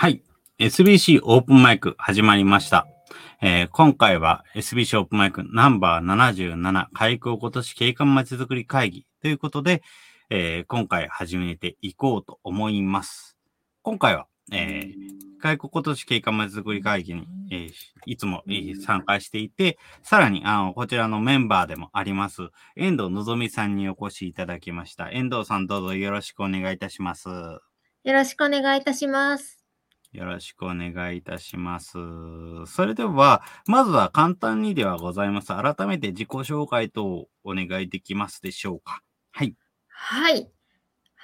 はい。SBC オープンマイク始まりました。えー、今回は SBC オープンマイクナンバー77開校今年景観まちづくり会議ということで、えー、今回始めていこうと思います。今回は、えー、開校今年景観まちづくり会議に、えー、いつも、えー、参加していて、さらにあのこちらのメンバーでもあります、遠藤のぞみさんにお越しいただきました。遠藤さんどうぞよろしくお願いいたします。よろしくお願いいたします。よろしくお願いいたします。それでは、まずは簡単にではございます。改めて自己紹介とお願いできますでしょうか。はい。はい。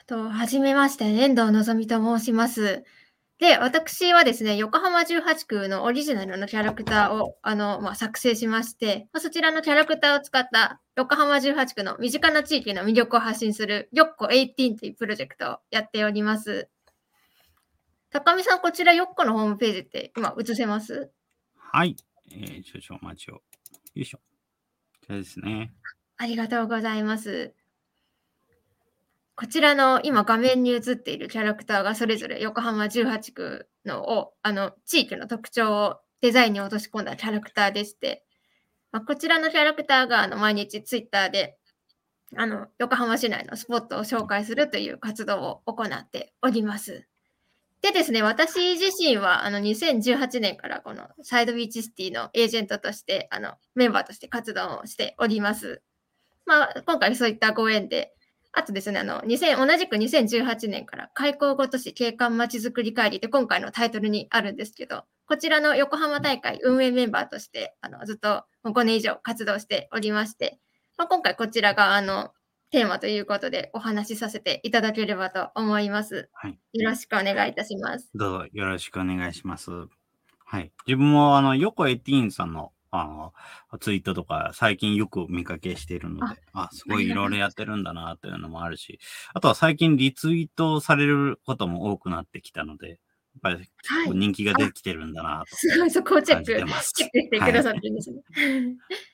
あと、はじめまして、遠藤のぞみと申します。で、私はですね、横浜18区のオリジナルのキャラクターをあの、まあ、作成しまして、ま、そちらのキャラクターを使った横浜18区の身近な地域の魅力を発信するよっこ18というプロジェクトをやっております。高見さん、こちらよっこのホームページって今映せます？はい。えー、少々お待ちを。よいしょ。こちらですね。ありがとうございます。こちらの今画面に映っているキャラクターがそれぞれ横浜18区のをあの地域の特徴をデザインに落とし込んだキャラクターでして、まあ、こちらのキャラクターがあの毎日ツイッターであの横浜市内のスポットを紹介するという活動を行っております。でですね、私自身はあの2018年からこのサイドビーチシティのエージェントとしてあのメンバーとして活動をしております。まあ、今回そういったご縁で、あとですね、あの2000同じく2018年から開港ごとし景観まちづくり会議って今回のタイトルにあるんですけど、こちらの横浜大会運営メンバーとしてあのずっと5年以上活動しておりまして、まあ、今回こちらがあのテーマということでお話しさせていただければと思います。はい、よろしくお願いいたします。どうぞよろしくお願いします。はい。自分もあの、横エティーンさんのあの、ツイートとか最近よく見かけしているので、あすごいいろいろやってるんだなというのもあるし、あとは最近リツイートされることも多くなってきたので、やっぱり人気が出てきてるんだなと、すごい、そこをチェック、チェックしてくださってるんですね。はい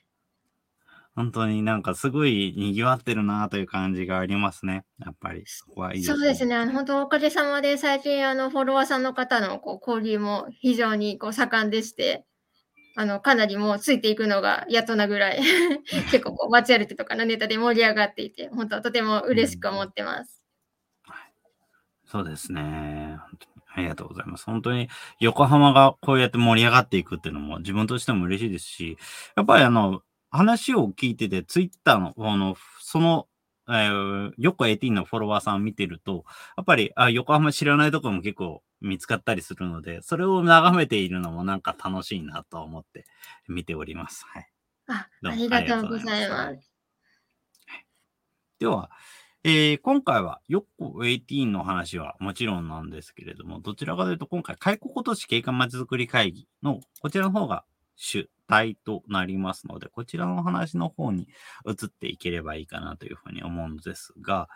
本当になんかすごい賑わってるなという感じがありますね。やっぱりそこはいいですそうですね。あの本当おかげさまで最近あのフォロワーさんの方のこう交流も非常にこう盛んでして、あのかなりもうついていくのがやっとなぐらい 結構こう街歩きとかのネタで盛り上がっていて、本当とても嬉しく思ってます。うん、そうですね。ありがとうございます。本当に横浜がこうやって盛り上がっていくっていうのも自分としても嬉しいですし、やっぱりあの、話を聞いてて、ツイッターの方の、その、えー、横18のフォロワーさんを見てると、やっぱり、あ、横浜知らないところも結構見つかったりするので、それを眺めているのもなんか楽しいなと思って見ております。はい。あ、ありがとうございます。では、えー、今回は、よっこ18の話はもちろんなんですけれども、どちらかというと、今回、開国都市景観まちづくり会議のこちらの方が主体となりますので、こちらの話の方に移っていければいいかなというふうに思うんですが、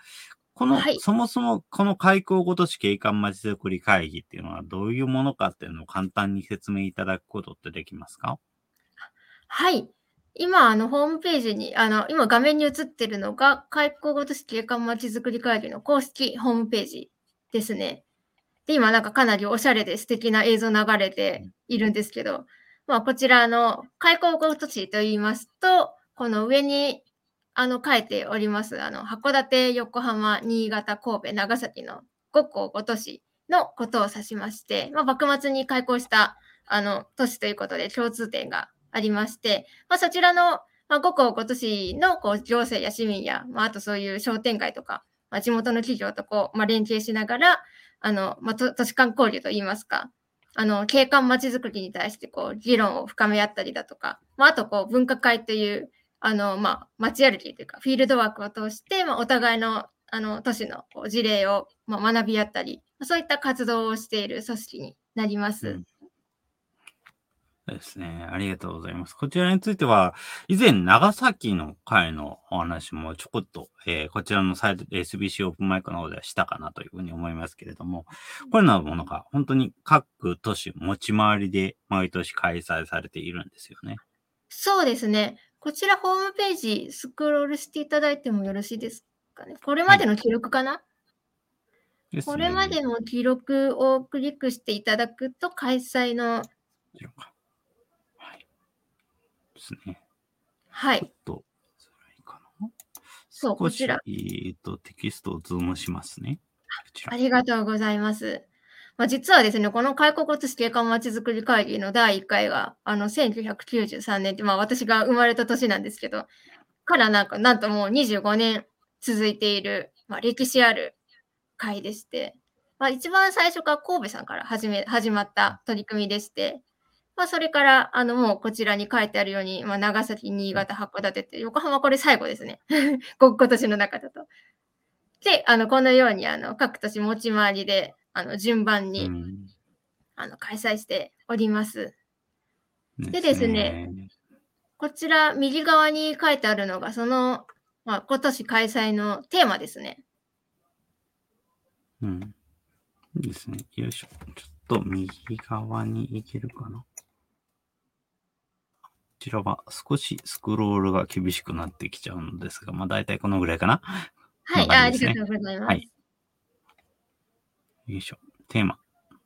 この、はい、そもそもこの開港ごとし景観まちづくり会議っていうのはどういうものかっていうのを簡単に説明いただくことってできますか？はい。今、あの、ホームページに、あの、今画面に映ってるのが、開港ごとし景観まちづくり会議の公式ホームページですね。で、今なんかかなりおしゃれで素敵な映像流れているんですけど、まあ、こちらの開港ごとしと言いますと、この上にあの書いております、あの函館、横浜、新潟、神戸、長崎の5校5都市のことを指しまして、まあ、幕末に開港したあの都市ということで共通点がありまして、まあ、そちらの、まあ、5校5都市のこう行政や市民や、まあ、あとそういう商店街とか、まあ、地元の企業とこう、まあ、連携しながら、あのまあ、都市間交流といいますか、あの、景観まちづくりに対してこう、議論を深め合ったりだとか、まあ、あとこう、分科会という、あの、まあ、街歩きというか、フィールドワークを通して、まあ、お互いの、あの、都市の事例を、まあ、学び合ったり、そういった活動をしている組織になります。うんですね。ありがとうございます。こちらについては、以前、長崎の会のお話もちょこっと、えー、こちらのサイト、SBC オープンマイクの方ではしたかなというふうに思いますけれども、これらのものが本当に各都市持ち回りで毎年開催されているんですよね。そうですね。こちらホームページスクロールしていただいてもよろしいですかね。これまでの記録かな、はいねこれまでの記録をクリックしていただくと、開催の。ですね。はい、ちょっと、それいいかな。そうこちらえっ、と、テキストをズームしますね。あ。りがとうございます。まあ、実はですね、この開港5都市景観まちづくり会議の第1回が、あの、1993年って、まあ私が生まれた年なんですけど、からなんか、なんともう25年続いている、まあ、歴史ある会でして、まあ一番最初から神戸さんから始め、始まった取り組みでして、まあそれから、あの、もうこちらに書いてあるように、まあ長崎、新潟、函館って、横浜これ最後ですね。こ今年の中だと。で、あの、このように、あの、各都市持ち回りで、あの、順番に、うんあの、開催しております。でですね。こちら、右側に書いてあるのが、その、まあ、今年開催のテーマですね。うん。いいですね。よいしょ。ちょっと右側に行けるかな。こちらは少しスクロールが厳しくなってきちゃうのですが、まあ大体このぐらいかな。はい、こんなあありがとうございます。はいよいしょ。テーマ。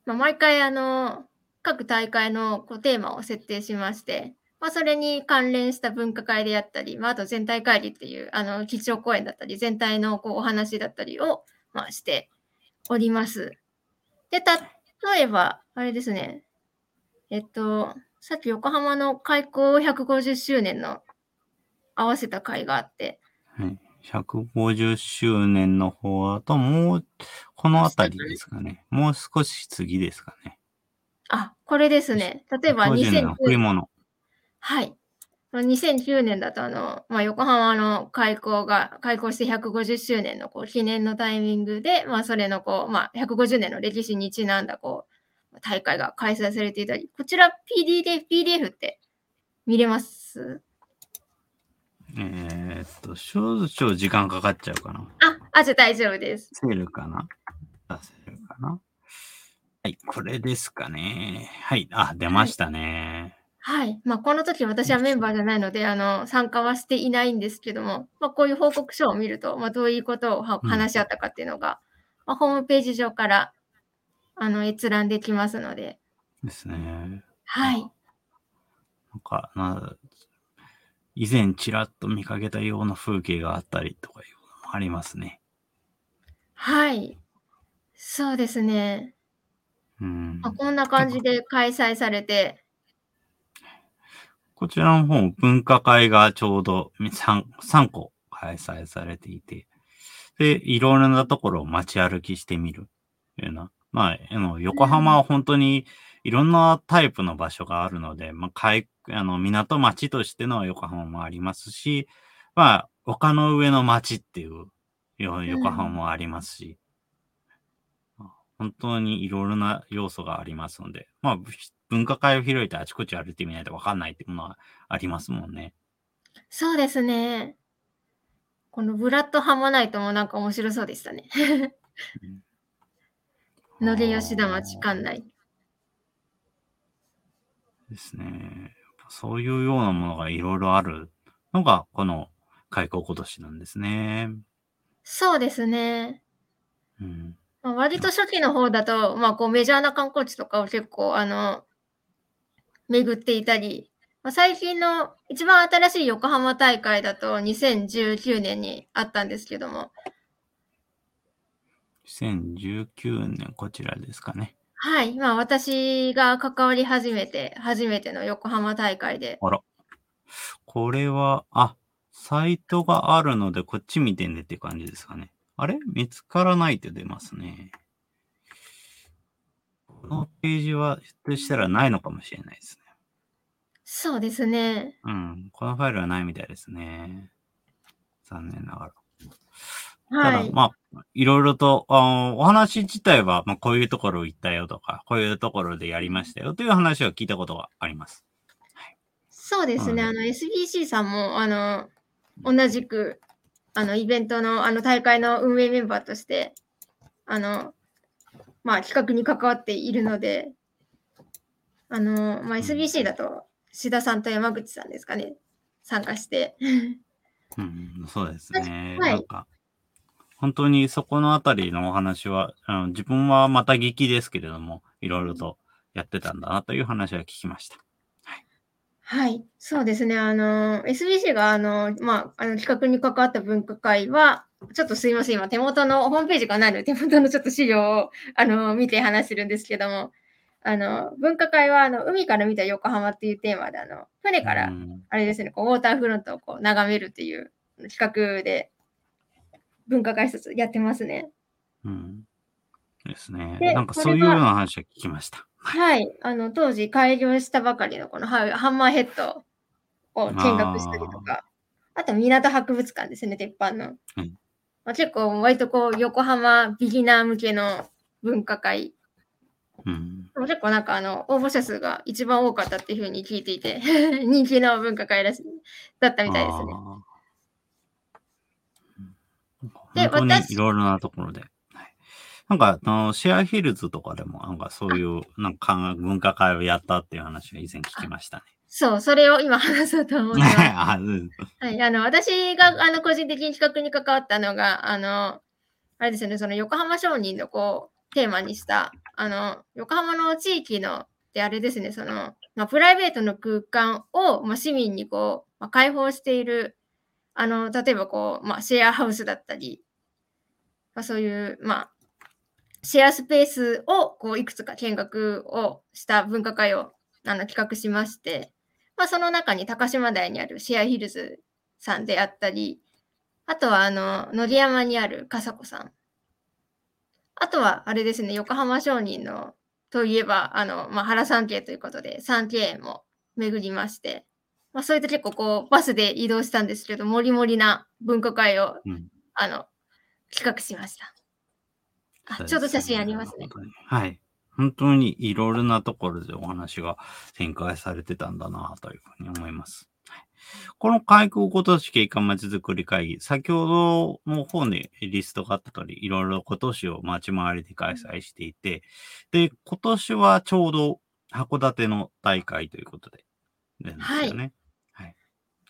まあ、毎回、あの、各大会のこうテーマを設定しまして、まあ、それに関連した分科会であったり、まあ、あと全体会議っていう、あの、基調講演だったり、全体のこうお話だったりを、まあ、しております。で、例えば、あれですね、えっと、さっき横浜の開港150周年の合わせた会があって、はい。150周年の方だと、もう、このあたりですかね。もう少し次ですかね。あ、これですね。例えば50年の贈り2009物。はい。まあ2009年だと、あの、まあ、横浜の開港が、開港して150周年のこう記念のタイミングで、まあ、それのこう、まあ、150年の歴史にちなんだこう、大会が開催されていたり、こちら PDF、PDF って見れます？えーっと、少々時間かかっちゃうかな。あ、あ、じゃあ大丈夫です。出せるかな？出せるかな？はい、これですかね。はい、あ、出ましたね。はい。まあ、この時私はメンバーじゃないので、あの、参加はしていないんですけども、まあ、こういう報告書を見ると、まあ、どういうことをはうん話し合ったかっていうのが、まあ、ホームページ上から、あの、閲覧できますので、ですね。はい。なんか、な以前ちらっと見かけたような風景があったりとかいうのもありますね。はい。そうですね。うんまあ、こんな感じで開催されて、こちらの方、分科会がちょうど 3, 3個開催されていて、で、いろいろなところを街歩きしてみる。というような。まあ、あの、横浜は本当にいろんなタイプの場所があるので、まあ、海あの、港町としての横浜もありますし、まあ、丘の上の町っていうよ横浜もありますし、まあ本当にいろいろな要素がありますので、まあ、文化会を開いてあちこち歩いてみないとわかんないっていうものはありますもんね。そうですね。このブラッドハモナイトもなんか面白そうでしたね。野毛吉田町管内。ですね。そういうようなものがいろいろあるのが、この開港今年なんですね。そうですね。うん。まあ、割と初期の方だと、まあ、こうメジャーな観光地とかを結構、あの、巡っていたり、まあ、最近の一番新しい横浜大会だと2019年にあったんですけども、2019年、こちらですかね。はい。まあ、私が関わり始めて、初めての横浜大会で、あら。これは、あ、サイトがあるので、こっち見てねって感じですかね。あれ？見つからないって出ますね。このページは、ひょっとしたらないのかもしれないですね。そうですね。うん。このファイルはないみたいですね。残念ながら。ただ、はい。まあ、いろいろと、あのお話自体は、まあ、こういうところ行ったよとか、こういうところでやりましたよという話を聞いたことがあります。そうですね。はいあの、SBC さんも、あの、同じく、あの、イベントの、あの、大会の運営メンバーとして、あの、まあ、企画に関わっているので、あの、まあ、SBC だと、志田さんと山口さんですかね、参加して。うん、そうですね。はい本当にそこのあたりのお話は、あの自分はまた聞きですけれども、いろいろとやってたんだなという話は聞きました。はい、そうですね。あの、SBC が、あの、まあ、あの企画に関わった分科会は、ちょっとすいません、今、手元のホームページがないので、手元のちょっと資料を、あの、見て話してるんですけども、あの、分科会は、あの、海から見た横浜っていうテーマで、あの、船から、うんあれですね、こうウォーターフロントをこう眺めるっていう企画で、分科会一つやってますね。うん。ですね。でなんかそういうような話は聞きました。はい。あの、当時開業したばかりのこのハハンマーヘッドを見学したりとか、あと港博物館ですね、鉄板の。うんまあ、結構割とこう、横浜ビギナー向けの文化会。うん。結構なんかあの、応募者数が一番多かったっていうふうに聞いていて、人気の文化会らしい、だったみたいですね。で私いろいろなところで。はいなんか、あの、シェアヒルズとかでも、なんかそういう、なんか文化会をやったっていう話を以前聞きましたね。そう、それを今話そうと思ってます。はい、あの、私が、あの、個人的に企画に関わったのが、あの、あれですよね、その横浜商人のこう、テーマにした、あの、横浜の地域の、であれですね、その、まあ、プライベートの空間を、まあ、市民にこう、まあ、開放している、あの、例えばこう、まあ、シェアハウスだったり、まあ、そういう、まあ、シェアスペースを、こう、いくつか見学をした文化会を、あの、企画しまして、まあ、その中に高島台にあるシェアヒルズさんであったり、あとはあの、野山にある笠子さん。あとはあれですね、横浜商人のといえば、あの、まあ、原三景ということで、三景園も巡りまして、まあ、そういった結構こう、バスで移動したんですけど、もりもりな文化会を、うんあの、企画しました。あ、ちょうど写真ありますね。はい。本当にいろいろなところでお話が展開されてたんだなというふうに思います。はいこの開港今年景観まちづくり会議、先ほどの方にリストがあった通り、いろいろ今年を街回りで開催していて、で、今年はちょうど函館の大会ということで、ですよね。はい。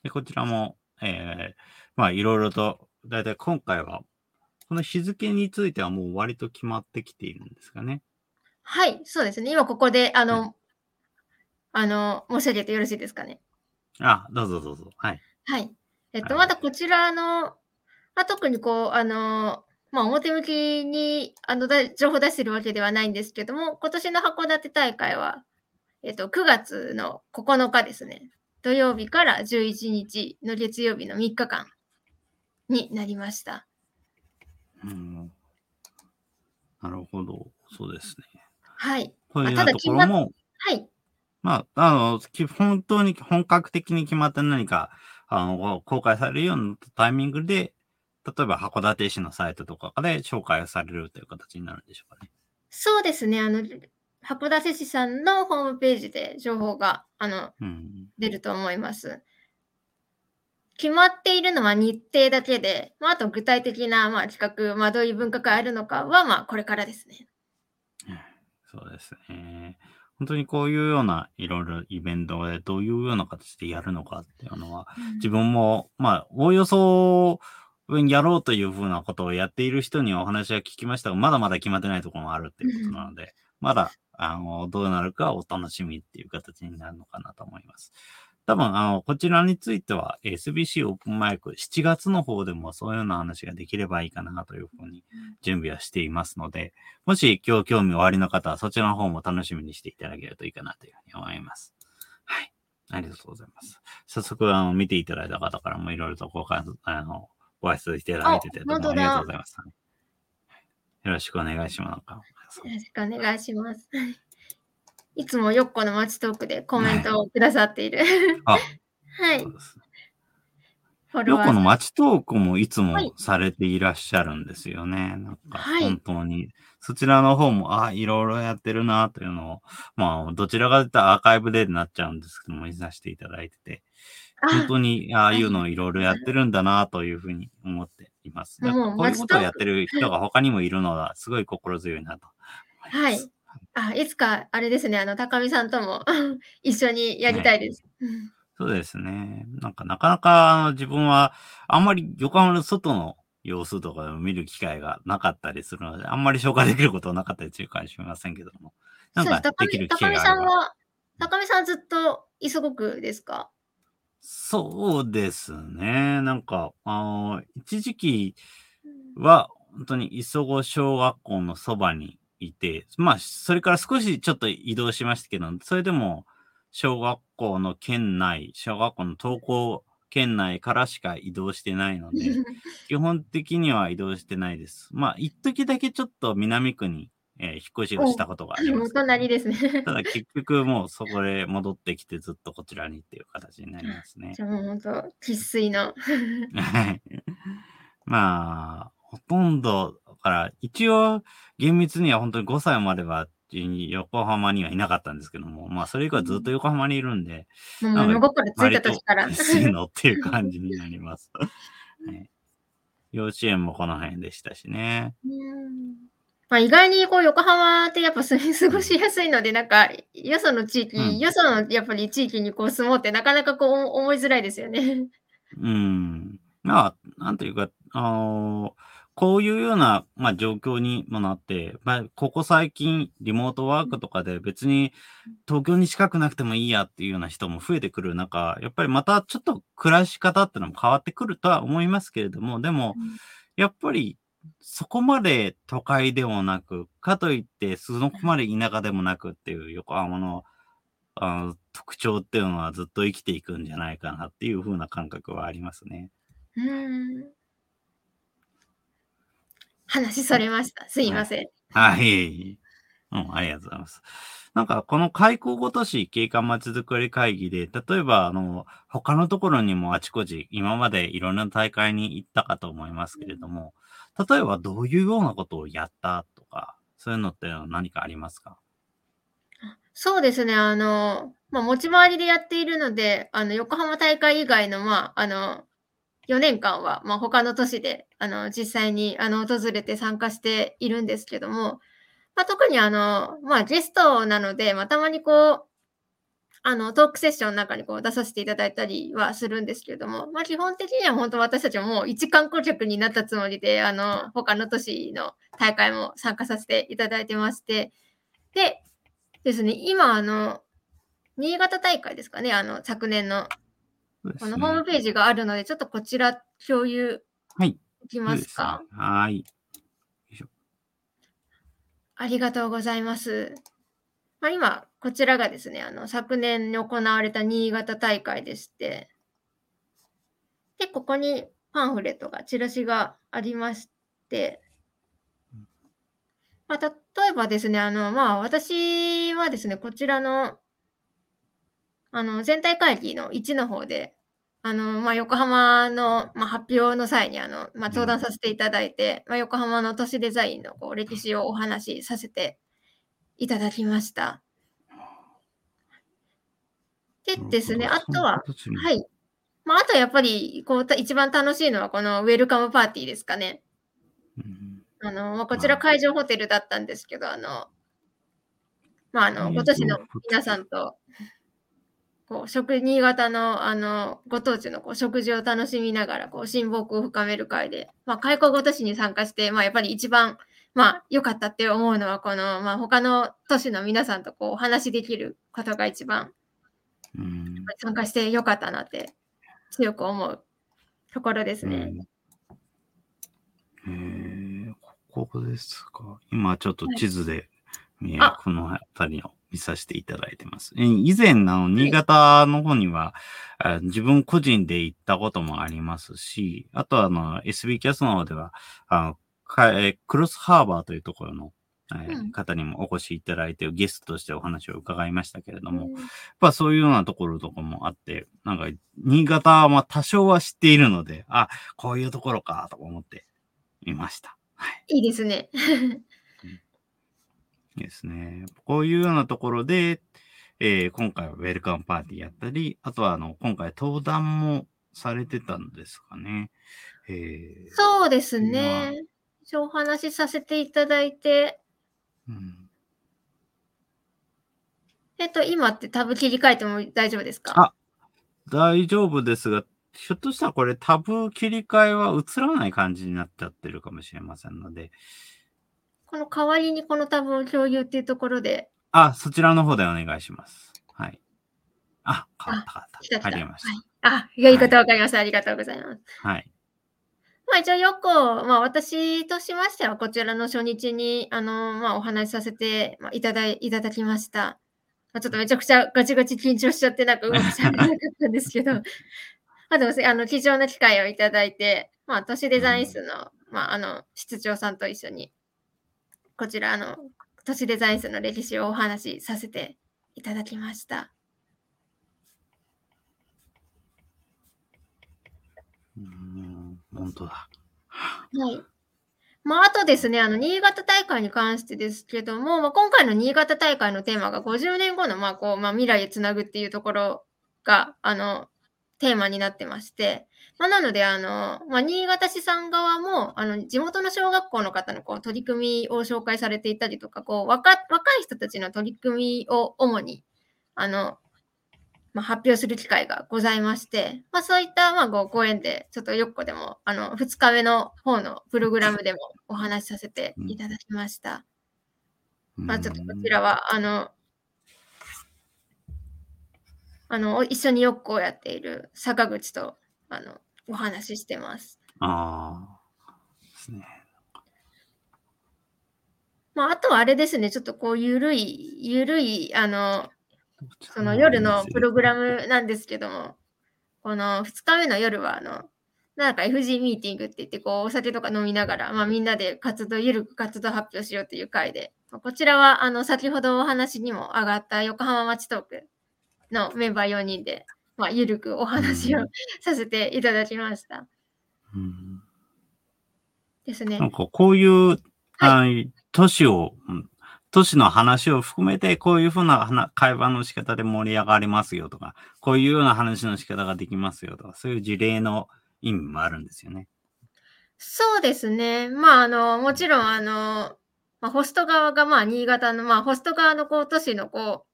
で、こちらも、えー、まあいろいろと、だいたい今回はこの日付についてはもう割と決まってきているんですかね。はい、そうですね。今ここで、あの、うあの、申し上げてよろしいですかね。あ、どうぞどうぞ。はい。はい。えっと、はいまだこちらの、まあ、特にこう、あの、まあ、表向きにあのだ情報出してるわけではないんですけども、今年の函館大会は、えっと、9月の9日ですね。土曜日から11日の月曜日の3日間になりました。うん、なるほど。そうですね。はい。こういころも、はい。まあ、あの、き本当に本格的に決まった何か、あの、公開されるようなタイミングで、例えば函館市のサイトとかで紹介されるという形になるんでしょうかね。そうですね。あの、函館市さんのホームページで情報が、あの、うん。出ると思います。決まっているのは日程だけで、まあ、あと具体的な、まあ、企画、まあ、どういう分科会あるのかは、まあ、これからですね。そうですね。本当にこういうようないろいろイベントでどういうような形でやるのかっていうのは、自分も、まあ、おおよそ、やろうというふうなことをやっている人にはお話は聞きましたが、まだまだ決まってないところもあるっていうことなので、まだ、あの、どうなるかお楽しみっていう形になるのかなと思います。多分、あの、こちらについては SBC オープンマイク7月の方でもそういうような話ができればいいかなというふうに準備はしていますので、もし今日興味おありの方はそちらの方も楽しみにしていただけるといいかなというふうに思います。はい。ありがとうございます。早速、あの、見ていただいた方からもいろいろとご感想、あの、ご挨拶いただいてて、どうもありがとうございます。よろしくお願いします。よろしくお願いします。いつもよっこの街トークでコメントをくださっている。あ、はいそう。ですね。フォロワーさんよこの街トークもいつもはいされていらっしゃるんですよね。なんかはい本当に。そちらの方も、あ、いろいろやってるなというのを、まあ、どちらかというとアーカイブでになっちゃうんですけども、見させていただいてて、本あ当にああいうのをいろいろやってるんだなというふうに思っています。こういうことをやってる人が他にもいるのは、すごい心強いなと思います。あ、いつか、あれですね、あの、高見さんとも 一緒にやりたいです。うんそうですね。なんかなかなか自分はあんまり横浜の外の様子とかでも見る機会がなかったりするので、あんまり消化できることはなかったりするかもしれませんけども。なんかそうできる機高見会があれば。さんは、高見さんずっと磯子区ですか？そうですね。なんか、あの一時期は、本当に磯子小学校のそばにいて、まあ、それから少しちょっと移動しましたけど、それでも、小学校の県内、小学校の登校県内からしか移動してないので、基本的には移動してないです。まあ、一時だけちょっと南区に、えー引っ越しをしたことがありまおす。隣ですね。ただ結局もうそこで戻ってきてずっとこちらにっていう形になりますね じ。ゃあもう本当、生粋の。はい。まあ、ほとんど、だから、一応、厳密には本当に5歳までは、横浜にはいなかったんですけども、まあ、それ以降はずっと横浜にいるんで、もうなんか物心ついた時から。薄いのっていう感じになります。はい、幼稚園もこの辺でしたしね。うんまあ、意外にこう横浜ってやっぱ住み 過ごしやすいので、なんか、よその地域、うんよそのやっぱり地域にこう住もうってなかなかこう思いづらいですよね。うん。まあ、なんというか、あのこういうような、まあ、状況にもなって、まあ、ここ最近、リモートワークとかで別に東京に近くなくてもいいやっていうような人も増えてくる中、やっぱりまたちょっと暮らし方ってのも変わってくるとは思いますけれども、でも、やっぱりそこまで都会でもなく、かといってそこまで田舎でもなくっていう横浜のあの特徴っていうのはずっと生きていくんじゃないかなっていう風な感覚はありますね。うん。話それました。すいません。はい、いえいえ。うん、ありがとうございます。なんか、この開港ごとし景観まちづくり会議で、例えば、あの、他のところにもあちこち、今までいろんな大会に行ったかと思いますけれども、例えばどういうようなことをやったとか、そういうのって何かありますか？そうですね。あの、まあ、持ち回りでやっているので、あの、横浜大会以外の、まあ、あの、4年間は、まあ、他の都市で、あの、実際に、あの、訪れて参加しているんですけども、まあ、特にあの、まあ、ゲストなので、まあ、たまにこう、あの、トークセッションの中にこう出させていただいたりはするんですけれども、まあ、基本的には本当私たちももう一観光客になったつもりで、あの、他の都市の大会も参加させていただいてまして、でですね、今、あの、新潟大会ですかね、あの、昨年の、このホームページがあるので、ちょっとこちら共有はい。できますか？そうですねはい。ありがとうございます。まあ、今、こちらがですね、あの、昨年に行われた新潟大会でして、で、ここにパンフレットが、チラシがありまして、まあ、例えばですね、あの、まあ、私はですね、こちらの、あの、全体会議の1の方で、あの、まあ、横浜の、まあ、発表の際に、あの、まあ、登壇させていただいて、まあ、横浜の都市デザインのこう歴史をお話しさせていただきました。でですね、あとは、は。い。まあ、あとやっぱり、こう、た一番楽しいのは、このウェルカムパーティーですかね。うんあの、まあ、こちら会場ホテルだったんですけど、あの、まあ、あの、今年の皆さんと、こう、食、新潟の、あの、ご当地のこう食事を楽しみながら、こう、親睦を深める会で、まあ、開校ごとしに参加して、まあ、やっぱり一番、まあ、良かったって思うのは、この、まあ、他の都市の皆さんとこう、お話しできることが一番、うん参加して良かったなって、強く思うところですね。うんへえ、ここですか。今ちょっと地図で、えーあこの辺りを見させていただいてます。えー以前、あの、新潟の方には、あ自分個人で行ったこともありますし、あとは、あの、SB キャストの方では、あのかえークロスハーバーというところの、えーうん方にもお越しいただいて、ゲストとしてお話を伺いましたけれども、うんやっぱそういうようなところとかもあって、なんか、新潟はまあ多少は知っているので、あ、こういうところか、とか思っていました。はい。いいですね。いいですね。こういうようなところで、えー今回はウェルカムパーティーやったり、あとはあの、今回登壇もされてたんですかね。えーそうですね。お話しさせていただいて、うんえっと、今ってタブ切り替えても大丈夫ですか？あ大丈夫ですが、ひょっとしたらこれタブ切り替えは映らない感じになっちゃってるかもしれませんので。この代わりにこのタブを共有っていうところで。あ、そちらの方でお願いします。はい。あ、変わった変わった。ありました。はい、あ、やり方わかりました、ありがとうございます。はい。まあ一応よく、まあ私としましてはこちらの初日に、あの、まあお話しさせて、いただい、ただきました。ま、ちょっとめちゃくちゃガチガチ緊張しちゃってなんかうまくしゃなかったんですけど、まあでも、あの、貴重な機会をいただいて、まあ都市デザイン室の、まああの、室長さんと一緒に、こちら、あの、都市デザイン室の歴史をお話しさせていただきました。うん、本当だ。はい。まあ、あとですね、あの、新潟大会に関してですけども、まあ、今回の新潟大会のテーマが50年後の、まあ、こう、まあ、未来へつなぐっていうところが、あの、テーマになってまして、まあ、なので、あの、まあ、新潟市さん側も、あの、地元の小学校の方のこう取り組みを紹介されていたりとか、こう、若、若い人たちの取り組みを主に、あの、まあ、発表する機会がございまして、まあ、そういったまあごご縁で、ちょっとよっこでも、あの、2日目の方のプログラムでもお話しさせていただきました。まあ、ちょっとこちらは、あの、あの、一緒によっこをやっている坂口と、あの、お話ししてます。ああ。ですね。まあ、あとはあれですね、ちょっとこう、ゆるい、ゆるい、あの、その夜のプログラムなんですけども、この2日目の夜は、あの、なんか FG ミーティングって言って、こう、お酒とか飲みながら、まあみんなで活動、ゆるく活動発表しようという回で、こちらは、あの、先ほどお話にも上がった横浜町トークのメンバー4人で、まあ、ゆるくお話をさせていただきました。うん、ですね。なんかこういう、あ都市を、うん都市の話を含めて、こういうふうな会話の仕方で盛り上がりますよとか、こういうような話の仕方ができますよとか、そういう事例の意味もあるんですよね。そうですね。まあ、あの、もちろん、あの、まあ、ホスト側が、まあ、新潟の、まあ、ホスト側の、こう、都市の、こ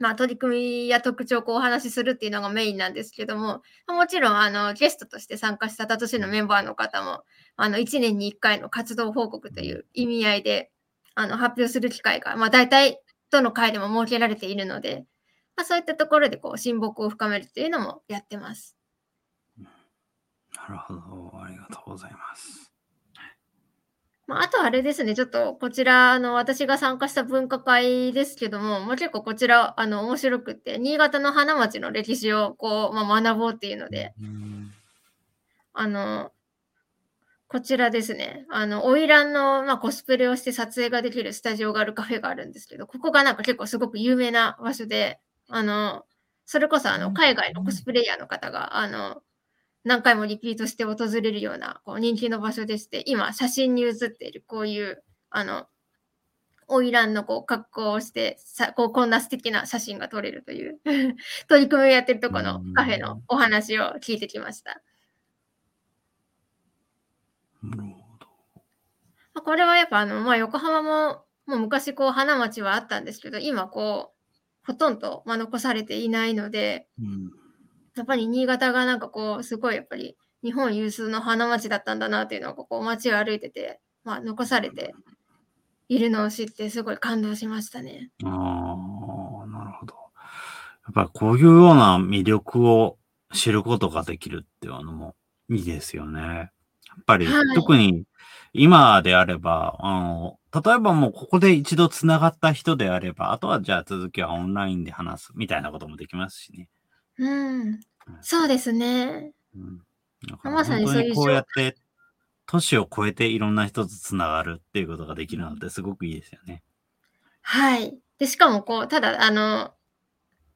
う、まあ、取り組みや特徴をこうお話しするっていうのがメインなんですけども、もちろん、あの、ゲストとして参加した都市のメンバーの方も、あの、1年に1回の活動報告という意味合いで、あの、発表する機会が、まあ、大体、どの回でも設けられているので、まあ、そういったところで、こう、親睦を深めるというのもやってます。なるほど。ありがとうございます。まあ、あとあれですね、ちょっとこちら、あの、私が参加した分科会ですけども、もう結構こちら、あの、面白くって、新潟の花町の歴史を、こう、まあ、学ぼうっていうので、うんあの、こちらですね、あの、花魁の、まあ、コスプレをして撮影ができるスタジオがあるカフェがあるんですけど、ここがなんか結構すごく有名な場所で、あの、それこそあの、海外のコスプレイヤーの方が、あの、何回もリピートして訪れるようなこう人気の場所でして、今、写真に写っているこういう、あの、花魁のこう格好をしてさこう、こんな素敵な写真が撮れるという 取り組みをやってるところのカフェのお話を聞いてきました。なるほど。まあこれはやっぱあの、まあ、横浜ももう昔こう花町はあったんですけど、今こう、ほとんど、まあ、残されていないので、うんやっぱり新潟がなんかこう、すごいやっぱり日本有数の花町だったんだなっていうのをここ街を歩いてて、まあ、残されているのを知ってすごい感動しましたね。ああ、なるほど。やっぱりこういうような魅力を知ることができるっていうのもいいですよね。やっぱり、はい特に今であれば、あの、例えばもうここで一度繋がった人であれば、あとはじゃあ続きはオンラインで話すみたいなこともできますしね。うん。そうですね。うん。だからまさにそういうこうやって、都市を超えていろんな人と繋がるっていうことができるのってすごくいいですよね。はい。で、しかもこう、ただ、あの、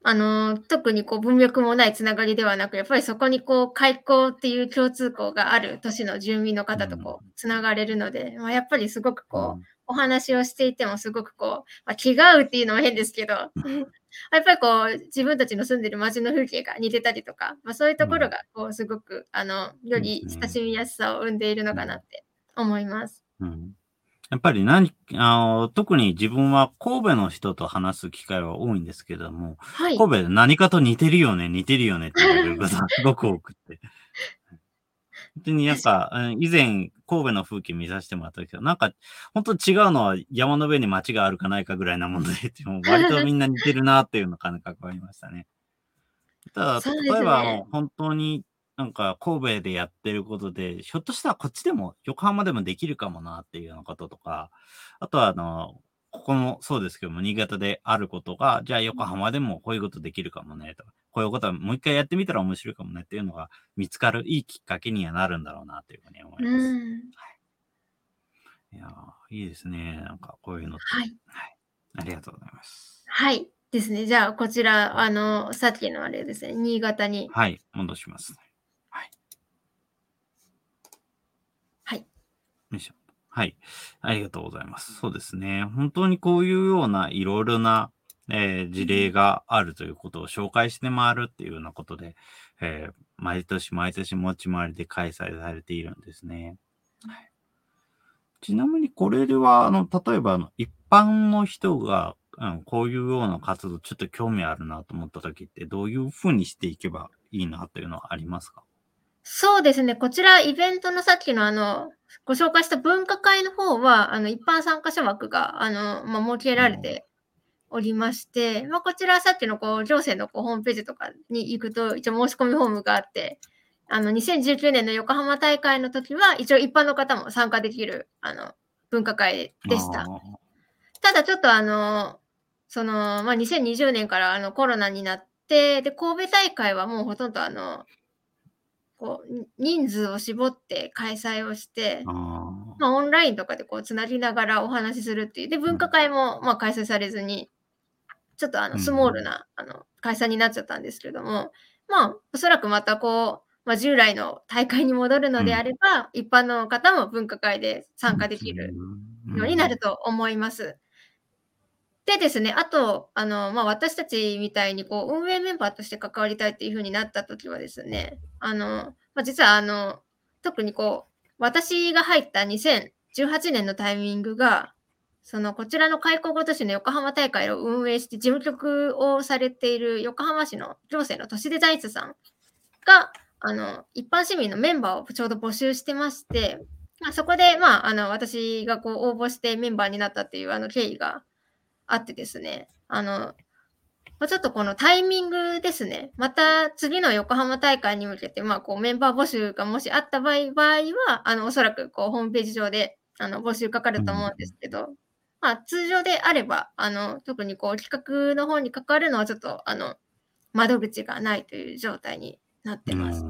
あの、特にこう文脈もないつながりではなく、やっぱりそこにこう、開口っていう共通項がある都市の住民の方とこう、つながれるので、まあ、やっぱりすごくこう、お話をしていてもすごくこう、まあ、気が合うっていうのも変ですけど、やっぱりこう、自分たちの住んでる街の風景が似てたりとか、まあ、そういうところがこう、すごく、あの、より親しみやすさを生んでいるのかなって思います。うん。やっぱり何、あの、特に自分は神戸の人と話す機会は多いんですけれども、はい。神戸で何かと似てるよね、似てるよねって言われることがすごく多くって。本当になんか、うん以前、神戸の風景見させてもらったけど、なんか、本当違うのは山の上に町があるかないかぐらいなもので、もう 割とみんな似てるなっていうような感覚がありましたね。ただ、例えばもう本当になんか神戸でやってることで、ひょっとしたらこっちでも、横浜でもできるかもなっていうようなこととか、あとはあの、ここもそうですけども、新潟であることが、じゃあ横浜でもこういうことできるかもね、とか、こういうことはもう一回やってみたら面白いかもねっていうのが見つかるいいきっかけにはなるんだろうなというふうに思います。うん。いやーいいですね。なんかこういうのって。はい。はい。ありがとうございます。はい。ですね。じゃあ、こちら、あの、さっきのあれですね、新潟に。はい。戻します。はい。はい。よいしょ。はい。ありがとうございます。そうですね。本当にこういうようないろいろな、えー事例があるということを紹介して回るっていうようなことで、えー毎年毎年持ち回りで開催されているんですね。はい、ちなみにこれでは、あの、例えばあの、一般の人が、うん、こういうような活動ちょっと興味あるなと思った時ってどういうふうにしていけばいいなというのはありますか？そうですね。こちら、イベントのさっきのあの、ご紹介した分科会の方は、あの、一般参加者枠が、あの、まあ、設けられておりまして、まあ、こちらさっきのこう、行政のこうホームページとかに行くと、一応申し込みフォームがあって、あの、2019年の横浜大会の時は、一応一般の方も参加できる、あの、分科会でした。ただちょっとあの、その、まあ、2020年からあのコロナになって、で、神戸大会はもうほとんどあの、こう、に人数を絞って開催をして、まあ、オンラインとかでこう、つなぎながらお話しするっていう。で、分科会もまあ開催されずに、ちょっとあの、うん。スモールな、あの、開催になっちゃったんですけども、まあ、おそらくまたこう、まあ、従来の大会に戻るのであれば、一般の方も分科会で参加できるようになると思います。でですね、あと、あの、まあ、私たちみたいに、こう、運営メンバーとして関わりたいっていう風になった時はですね、あの、まあ、実は、あの、特にこう、私が入った2018年のタイミングが、その、こちらの開校ごと市の横浜大会を運営して事務局をされている横浜市の行政の都市デザイン室さんが、あの、一般市民のメンバーをちょうど募集してまして、まあ、そこで、まあ、あの、私がこう応募してメンバーになったっていうあの経緯があってですね、あの、まあちょっとこのタイミングですね、また次の横浜大会に向けて、まあ、こうメンバー募集がもしあった場合場合は、あの、おそらくこうホームページ上であの募集かかると思うんですけど、まあ、通常であれば、あの、特にこう企画の方に関わるのはちょっと、あの、窓口がないという状態になってます。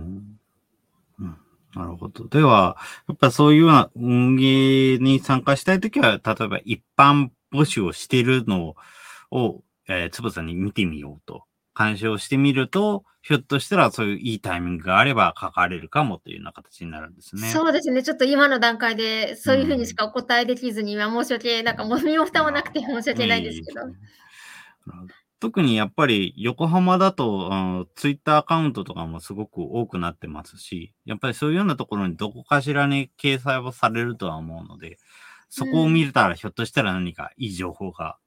なるほど。では、やっぱそういうような運営に参加したいときは、例えば一般募集をしているのを、えー、つぶさに見てみようと。鑑賞してみると、ひょっとしたらそういういいタイミングがあれば書かれるかもというような形になるんですね。そうですね。ちょっと今の段階でそういうふうにしかお答えできずに、まあ申し訳、なんかもみも蓋もなくて申し訳ないんですけど。特にやっぱり横浜だと、うん、ツイッターアカウントとかもすごく多くなってますし、やっぱりそういうようなところにどこかしらに掲載をされるとは思うので、そこを見れたらひょっとしたら何かいい情報が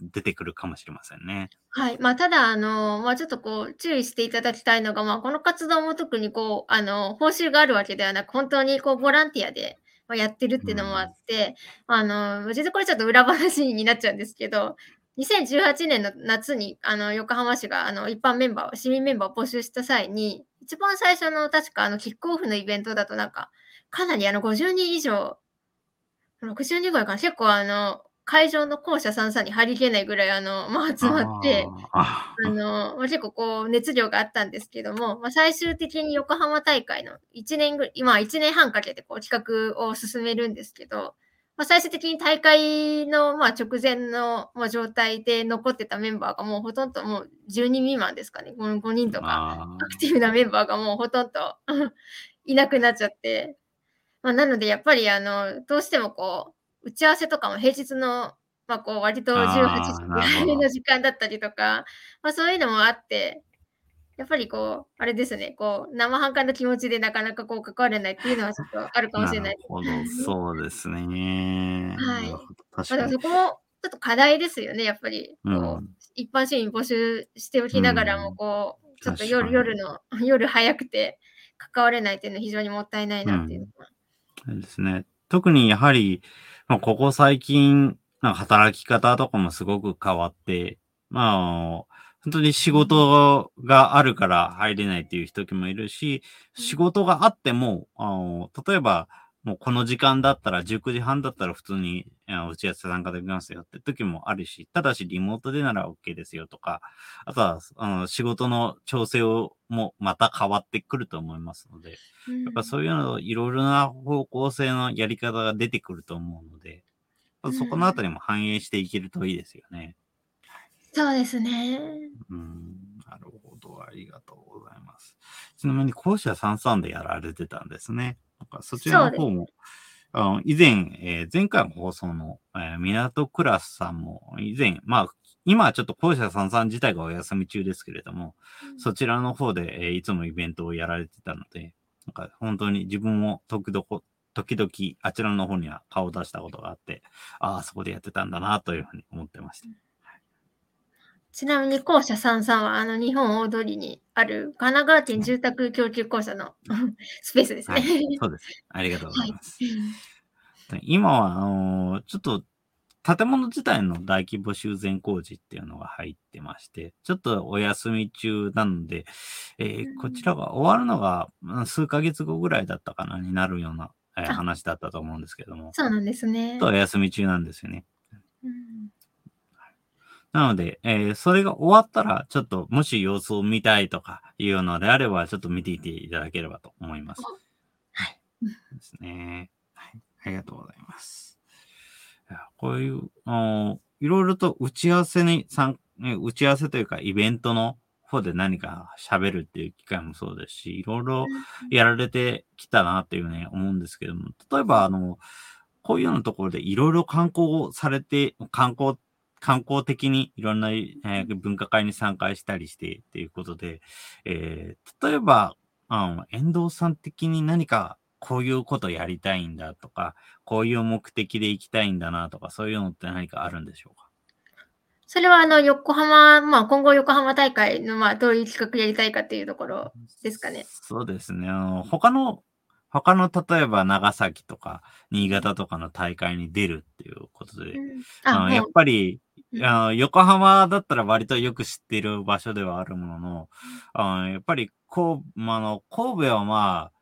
出てくるかもしれませんね。はい。まあ、ただ、あの、まあ、ちょっとこう、注意していただきたいのが、まあ、この活動も特にこう、あの、報酬があるわけではなく、本当にこう、ボランティアでまあやってるっていうのもあって、あの、実はこれちょっと裏話になっちゃうんですけど、2018年の夏に、あの、横浜市が、あの、一般メンバーを、市民メンバーを募集した際に、一番最初の、確か、あの、キックオフのイベントだと、なんか、かなり、あの、50人以上、60人ぐらいかな、結構、あの、会場の校舎三々に入りきれないぐらい、あの、まあ、集まって、あの、まあ、結構こう、熱量があったんですけども、まあ、最終的に横浜大会の1年ぐらい、今1年半かけてこう企画を進めるんですけど、まあ、最終的に大会のまあ直前のまあ状態で残ってたメンバーがもうほとんどもう10人未満ですかね、5, 5人とか、あアクティブなメンバーがもうほとんど いなくなっちゃって、まあ、なのでやっぱりあの、どうしてもこう、打ち合わせとかも平日のまあ、こう割と18時ぐらいの時間だったりとか、まあ、そういうのもあって、やっぱりこう、あれですね、こう、生半可な気持ちでなかなかこう関われないっていうのはちょっとあるかもしれない。なるほど、そうですね。はい確まあ、でかに。もそこもちょっと課題ですよね、やっぱり。こううん一般市民募集しておきながらも、こう、ちょっと夜夜の、夜早くて関われないっていうのは非常にもったいないなっていうのは。そうですね。特にやはり、まあ、ここ最近、なんか働き方とかもすごく変わって、まあ、本当に仕事があるから入れないっていう人もいるし、うん仕事があっても、あの例えば、もうこの時間だったら、19時半だったら普通に打ち合わせ参加できますよって時もあるし、ただしリモートでなら OK ですよとか、あとはあの仕事の調整をもまた変わってくると思いますので、うんやっぱそういうの、いろいろな方向性のやり方が出てくると思うので、うんそこのあたりも反映していけるといいですよね。そうですね。うん、なるほど。ありがとうございます。ちなみに、校舎33でやられてたんですね。かそちらの方も、あの以前、えー前回の放送の、えー港クラスさんも、以前、まあ、今はちょっと校舎33自体がお休み中ですけれども、そちらの方で、えーいつもイベントをやられてたので、なんか本当に自分も時々、時々あちらの方には顔を出したことがあって、ああ、そこでやってたんだなというふうに思ってました。ちなみに校舎33はあの日本大通りにある神奈川県住宅供給公社の スペースですね。はい、そうです。ありがとうございます。うん今は、あのーちょっと、建物自体の大規模修繕工事っていうのが入ってまして、ちょっとお休み中なので、えーうんこちらが終わるのがうん数ヶ月後ぐらいだったかな、になるような、えーあ話だったと思うんですけども、そうなんですねちょっと。お休み中なんですよね。うんなので、えーそれが終わったら、ちょっと、もし様子を見たいとかいうのであれば、ちょっと見ていていただければと思います。はい。ですね。はい。ありがとうございます。いやこういう、あのいろいろと打ち合わせに参、ね打ち合わせというか、イベントの方で何か喋るっていう機会もそうですし、いろいろやられてきたなっていうね、思うんですけども、例えば、あの、こういうようなところでいろいろ観光をされて、観光、観光的にいろんな、えー文化会に参加したりしてっていうことで、えー例えば、あの、遠藤さん的に何かこういうことやりたいんだとか、こういう目的で行きたいんだなとか、そういうのって何かあるんでしょうか？それはあの横浜、まあ今後横浜大会のまあどういう企画やりたいかっていうところですかね。そうですね。あの、他の、他の、例えば長崎とか、新潟とかの大会に出るっていうことで、ああ、のやっもぱり、うん。あの横浜だったら割とよく知っている場所ではあるものの、あのやっぱり神戸、まあ、あの神戸はまあ、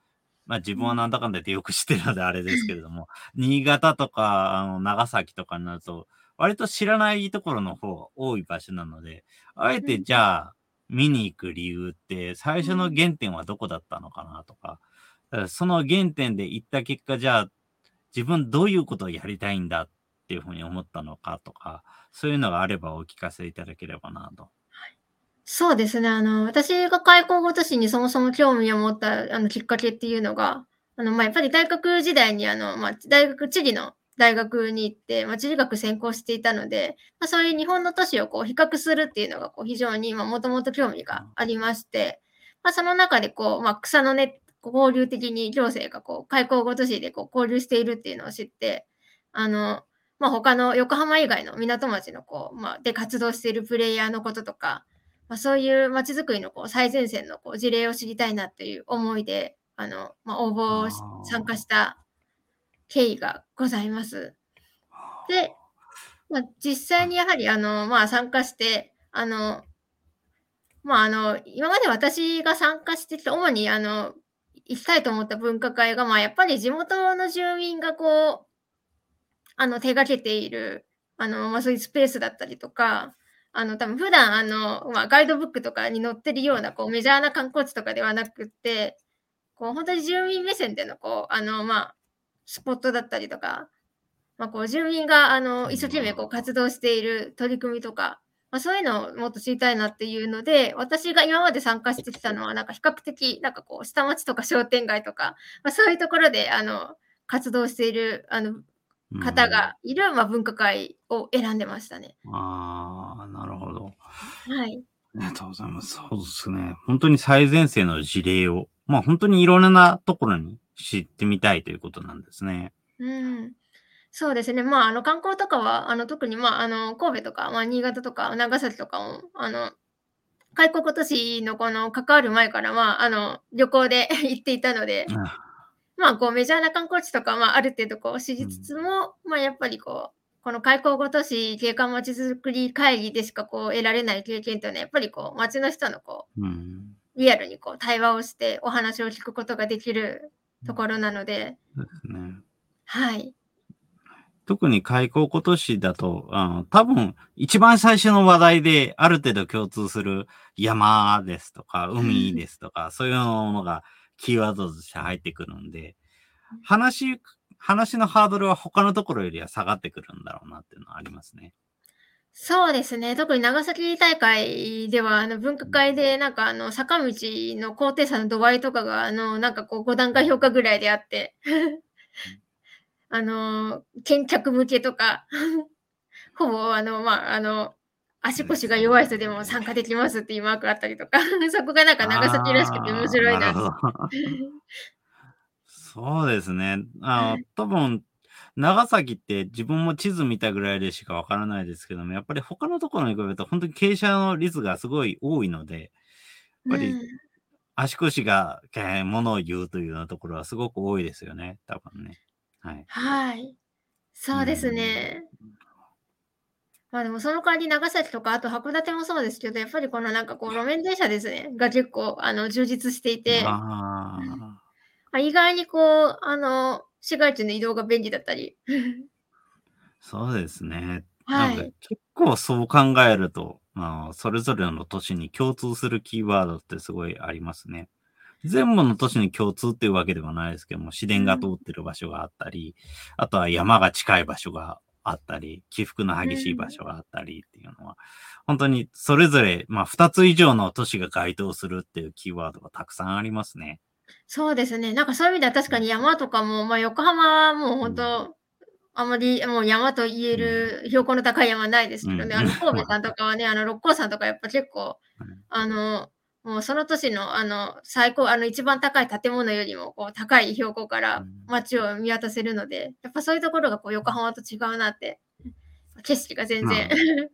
まあ自分はなんだかんだ言ってよく知ってるのであれですけれども、新潟とかあの長崎とかになると、割と知らないところの方が多い場所なので、あえてじゃあ見に行く理由って最初の原点はどこだったのかなとか、だからその原点で行った結果、じゃあ自分どういうことをやりたいんだっていうふうに思ったのかとか、そういうのがあればお聞かせいただければなと。そうですね。あの、私が開校ごとしにそもそも興味を持ったあのきっかけっていうのが、あの、まあ、やっぱり大学時代にあの、まあ、大学、地理の大学に行って、まあ、地理学専攻していたので、まあ、そういう日本の都市をこう比較するっていうのがこう非常に、まあ、もともと興味がありまして、まあ、その中でこう、まあ、草の根、交流的に行政がこう、開校ごとしでこう交流しているっていうのを知って、あの、まあ、他の横浜以外の港町のこう、まあ、で活動しているプレイヤーのこととか、まあ、そういう街づくりのこう最前線のこう事例を知りたいなっていう思いで、あの、まあ、応募を参加した経緯がございます。で、まあ、実際にやはりあの、まあ、参加して、あの、まあ、あの、今まで私が参加してきた、主にあの、行きたいと思った文化会が、まあ、やっぱり地元の住民がこう、あの、手がけている、あの、まあ、そういうスペースだったりとか、あの、多分普段、あの、まあ、ガイドブックとかに載ってるような、こう、メジャーな観光地とかではなくって、こう、本当に住民目線での、こう、あの、まあ、スポットだったりとか、まあ、こう、住民が、あの、一生懸命、こう、活動している取り組みとか、まあ、そういうのをもっと知りたいなっていうので、私が今まで参加してきたのは、なんか比較的、なんかこう、下町とか商店街とか、まあ、そういうところで、あの、活動している、あの、方がいる、まあ、文化会を選んでましたね。うん。ああ、なるほど。はい。ありがとうございます。そうですね。本当に最前線の事例を、まあ本当にいろんなところに知ってみたいということなんですね。うん。そうですね。まあ、あの、観光とかは、あの、特に、まあ、あの、神戸とか、まあ、新潟とか、長崎とかも、あの、開国都市のこの関わる前から、まあ、あの、旅行で 行っていたので、まあ、こう、メジャーな観光地とか、まあ、ある程度こう知りつつも、まあ、やっぱりこう、この開港ご都市景観まちづくり会議でしかこう得られない経験というのは、やっぱりこう、街の人のこうん。う、リアルにこう、対話をしてお話を聞くことができるところなので、そうですね。はい。特に開港今年だと、あの多分一番最初の話題である程度共通する山ですとか、海ですとか、そういうものがキーワードとして入ってくるんで、話、話のハードルは他のところよりは下がってくるんだろうなっていうのはありますね。そうですね。特に長崎大会では、あの、分科会で、なんか、あの、坂道の高低差の度合いとかが、あの、なんかこう、5段階評価ぐらいであって、あの、見客向けとか、ほぼ、あの、まあ、あの、足腰が弱い人でも参加できますっていうマークあったりとか、そこがなんか長崎らしくて面白いなあーるほどそうですね。あの、多分、長崎って自分も地図見たぐらいでしかわからないですけども、やっぱり他のところに比べると本当に傾斜の率がすごい多いので、やっぱりうん足腰が、えーものを言うというようなところはすごく多いですよね。多分ね。はい。はい。そうですね。まあでもその代わり長崎とか、あと函館もそうですけど、やっぱりこのなんかこう路面電車ですね、が結構あの充実していて、あまあ、意外にこう、あの、市街地の移動が便利だったり。あ、そうですね。はいなんか結構そう考えると、まあ、それぞれの都市に共通するキーワードってすごいありますね。全部の都市に共通っていうわけではないですけども、市電が通ってる場所があったり、あとは山が近い場所があったり、起伏の激しい場所があったりっていうのは、本当にそれぞれ、まあ、二つ以上の都市が該当するっていうキーワードがたくさんありますね。そうですね。なんかそういう意味では確かに山とかも、まあ横浜はもう本当、あまりもう山と言える標高の高い山はないですけどね、うん。あの神戸さんとかはね、あの六甲山とかやっぱ結構、うん。あの、もうその年のあの最高、あの一番高い建物よりもこう高い標高からうん。街を見渡せるので、やっぱそういうところがこう横浜と違うなって、景色が全然、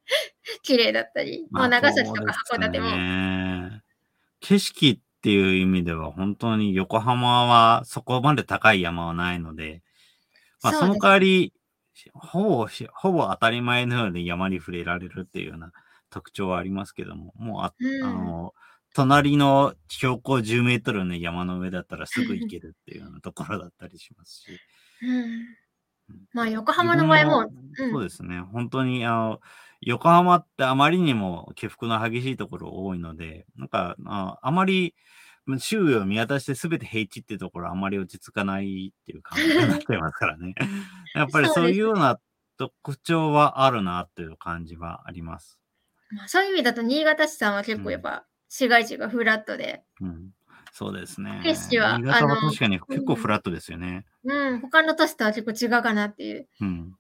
綺麗だったり、まあ長崎とか函館も。景色っていう意味では本当に横浜はそこまで高い山はないので、まあ、その代わり、ほぼし、ほぼ当たり前のように山に触れられるっていうような特徴はありますけども、もうあ、うん。あの、隣の標高10メートルの山の上だったらすぐ行けるっていうようなところだったりしますし。うんまあ横浜の場合も、そうですね。本当に、あの、横浜ってあまりにも起伏の激しいところ多いので、なんか、ああまり、周囲を見渡して全て平地っていうところはあまり落ち着かないっていう感じになってますからね。やっぱりそういうような特徴はあるなっていう感じはあります。まあそういう意味だと新潟市さんは結構やっぱ市街地がフラットで、うん。そうですね。景色は新潟はあの確かに結構フラットですよね。うん、他の都市とは結構違うかなっていう。うん。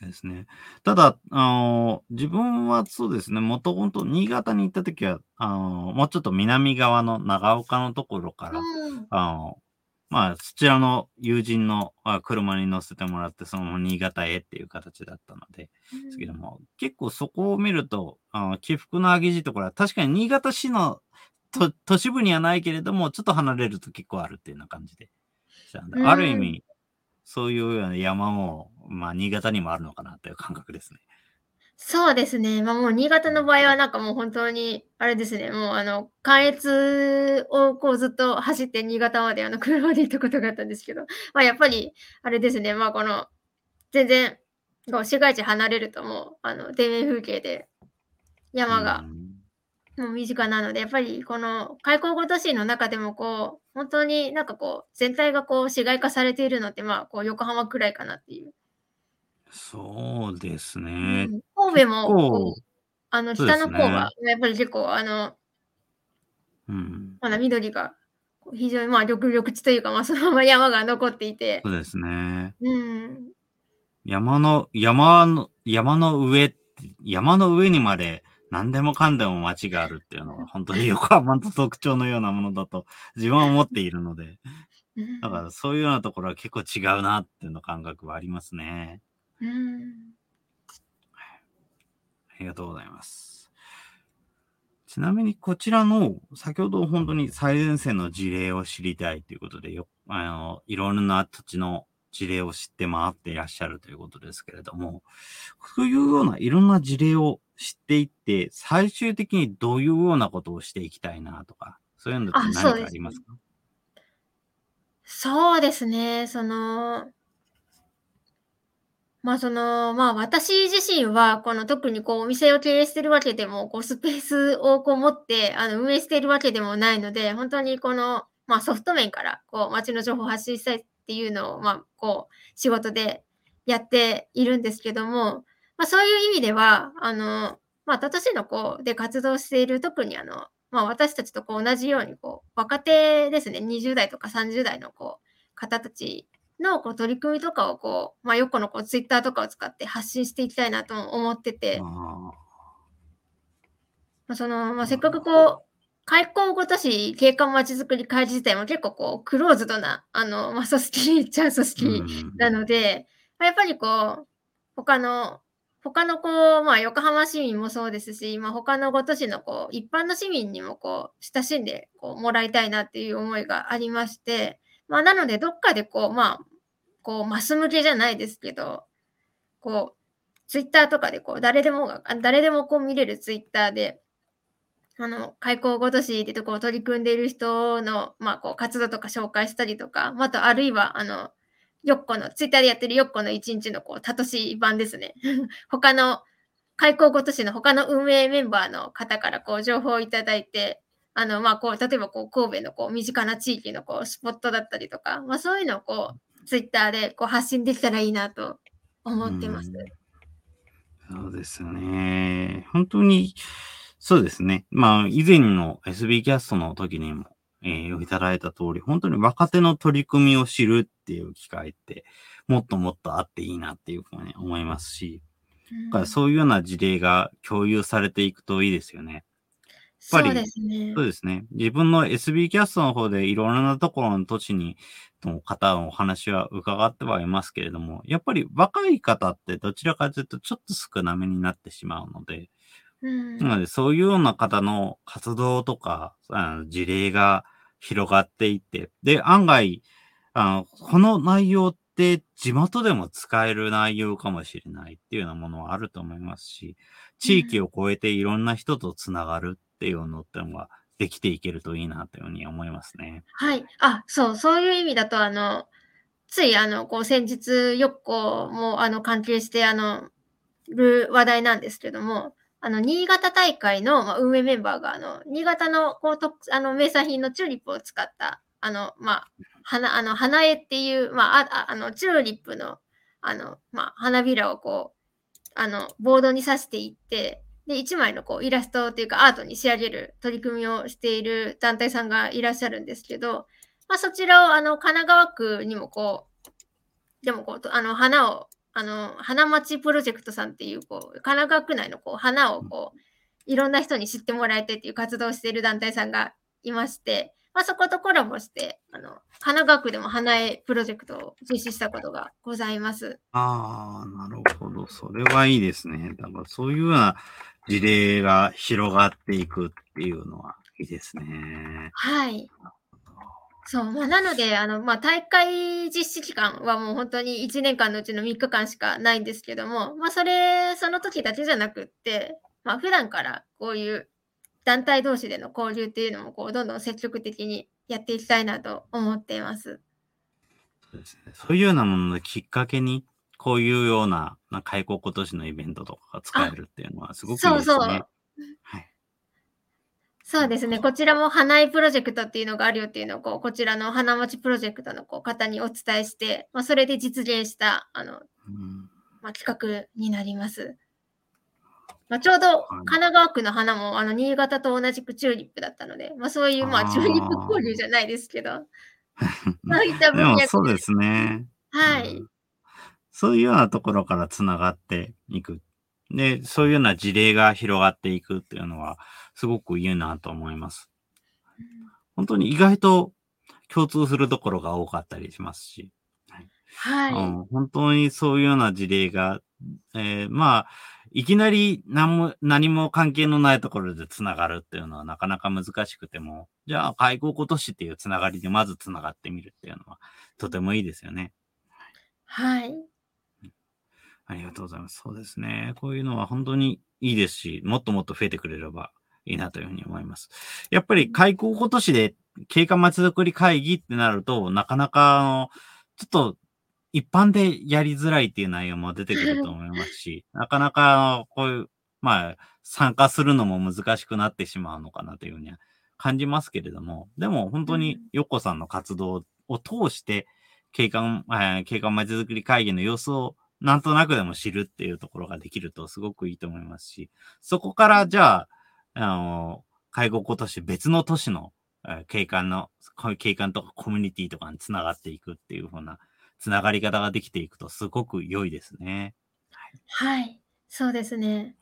ですね。ただ、あの、自分はそうですね、もともと新潟に行った時は、あの、もうちょっと南側の長岡のところから、うんあの、まあ、そちらの友人のあ車に乗せてもらって、そのまま新潟へっていう形だったので、ですけども、結構そこを見ると、あの起伏の激しいところは、確かに新潟市のと都市部にはないけれども、ちょっと離れると結構あるっていうような感じである意味、そういうような山も、まあ、新潟にもあるのかなという感覚ですね。そうですね。まあもう新潟の場合はなんかもう本当に、あれですね、もうあの、関越をこうずっと走って新潟まであの車で行ったことがあったんですけど、まあやっぱり、あれですね、まあこの、全然、こう市街地離れるともう、あの、田園風景で山がうんもう身近なので、やっぱりこの開港ご都市の中でもこう、本当になんかこう、全体がこう市街化されているのって、まあこう横浜くらいかなっていう。そうですうね。ん神戸もあのそうですね北の方は、やっぱり結構あの、う、うん。まだ緑が非常にまあ緑緑地というか、まあそのまま山が残っていてそ、うですね。うん、山の、山の、山の上山の上にまで何でもかんでも街があるっていうのは、本当に横浜の特徴のようなものだと自分は思っているので、うんだからそういうようなところは結構違うなっていうの感覚はありますね。うんありがとうございます。ちなみにこちらの、先ほど本当に最前線の事例を知りたいということでよ、あの、いろんな土地の事例を知って回っていらっしゃるということですけれども、そういうようないろんな事例を知っていって、最終的にどういうようなことをしていきたいなとか、そういうのって何かありますか？そうですね。その、まあその、まあ私自身は、この特にこうお店を経営してるわけでも、こうスペースをこう持って、あの運営しているわけでもないので、本当にこの、まあソフト面からこう街の情報を発信したいっていうのを、まあこう仕事でやっているんですけども、まあそういう意味では、あの、まあ都市のこうで活動している、特にあの、まあ私たちとこう同じようにこう若手ですね、20代とか30代のこう方たちのこう取り組みとかをこう、まあ、よくのこうツイッターとかを使って発信していきたいなと思ってて、あまあそのまあ、せっかくこう、開港ごとし景観まちづくり会議自体も結構こうクローズドなあの、まあ、組織っちゃう組ー織うん。なので、まあやっぱりこう、他の、他のこう、まあ、横浜市民もそうですし、まあ、他のご都市のこう、一般の市民にもこう、親しんでこうもらいたいなっていう思いがありまして、まあ、なので、どっかでこう、まあ、こう、マス向けじゃないですけど、こう、ツイッターとかでこう、誰でもが、誰でもこう見れるツイッターで、あの、開港ごとしでとこう取り組んでいる人の、まあ、こう、活動とか紹介したりとか、まあ、と、あるいは、あの、よっこの、ツイッターでやってるよっこの一日の、こう、たとし版ですね。他の、開港ごとしの他の運営メンバーの方から、こう、情報をいただいて、あの、まあ、こう、例えば、こう、神戸の、こう、身近な地域の、こう、スポットだったりとか、まあ、そういうのを、こう、ツイッターで、こう、発信できたらいいなと思ってます。うんそうですよね。本当に、そうですね。まあ、以前の SB キャストの時にも、えー、いただいた通り、本当に若手の取り組みを知るっていう機会って、もっともっとあっていいなっていうふうに思いますし、だからそういうような事例が共有されていくといいですよね。ぱりそうですねそう。ですね。自分の SB キャストの方でいろんなところの土地に、の方のお話は伺ってはいますけれども、やっぱり若い方ってどちらかというとちょっと少なめになってしまうので、うんなのでそういうような方の活動とか、あの事例が広がっていって、で、案外、あの、この内容って地元でも使える内容かもしれないっていうようなものはあると思いますし、地域を超えていろんな人とつながるっていうのってのができていけるといいなというふうに思いますね。はい。あ、そう、そういう意味だと、あの、つい、あの、こう、先日、よっこも、あの、関係して、あの、る話題なんですけども、あの、新潟大会の、まあ、運営メンバーが、あの、新潟の、こう、とあの、名産品のチューリップを使った、あの、まあ、花、あの、花絵っていう、まあ、あああの、チューリップの、あの、まあ、花びらをこう、あの、ボードに刺していって、で、一枚のこうイラストっていうかアートに仕上げる取り組みをしている団体さんがいらっしゃるんですけど、まあ、そちらをあの神奈川区にもこう、でもこう、あの花を、あの花町プロジェクトさんっていうこう神奈川区内のこう花をこういろんな人に知ってもらいたいっていう活動をしている団体さんがいまして、まあ、そことコラボしてあの神奈川区でも花絵プロジェクトを実施したことがございます。ああ、なるほど。それはいいですね。だからそういうような事例が広がっていくっていうのはいいですね。はい。そう、まあ、なので、あの、まあ、大会実施期間はもう本当に1年間のうちの3日間しかないんですけども、まあ、それ、その時だけじゃなくって、まあ、普段からこういう団体同士での交流っていうのも、こう、どんどん積極的にやっていきたいなと思っています。そうですね。そういうようなもののきっかけに、こういうような、な開校今年のイベントとかが使えるっていうのはすごくいいですね。そうそうはい。そうですね。こちらも花井プロジェクトっていうのがあるよっていうのを、こう、こちらの花町プロジェクトのこう方にお伝えして、まあ、それで実現した、あの、うんまあ、企画になります。まあ、ちょうど神奈川区の花もあの新潟と同じくチューリップだったので、まあ、そういうまあチューリップ交流じゃないですけど、そういったでも分野そうですね。はいうん。そういうようなところからつながっていく。で、そういうような事例が広がっていくっていうのは、すごくいいなと思います。本当に意外と共通するところが多かったりしますし。はい。うん、本当にそういうような事例が、えー、まあ、いきなり何も、何も関係のないところで繋がるっていうのはなかなか難しくても、じゃあ、介護今年っていう繋がりでまず繋がってみるっていうのは、とてもいいですよね。はい。ありがとうございます。そうですね。こういうのは本当にいいですし、もっともっと増えてくれればいいなというふうに思います。やっぱり開校今年で経過まちづくり会議ってなると、なかなか、あの、ちょっと一般でやりづらいっていう内容も出てくると思いますし、なかなかこういう、まあ、参加するのも難しくなってしまうのかなというふうには感じますけれども、でも本当にヨッコさんの活動を通して、景観、えー、景観まちづくり会議の様子をなんとなくでも知るっていうところができるとすごくいいと思いますし、そこからじゃあ、あの、介護今年別の都市の、えー、景観の、景観とかコミュニティとかにつながっていくっていう風なつながり方ができていくとすごく良いですね。はい、そうですね。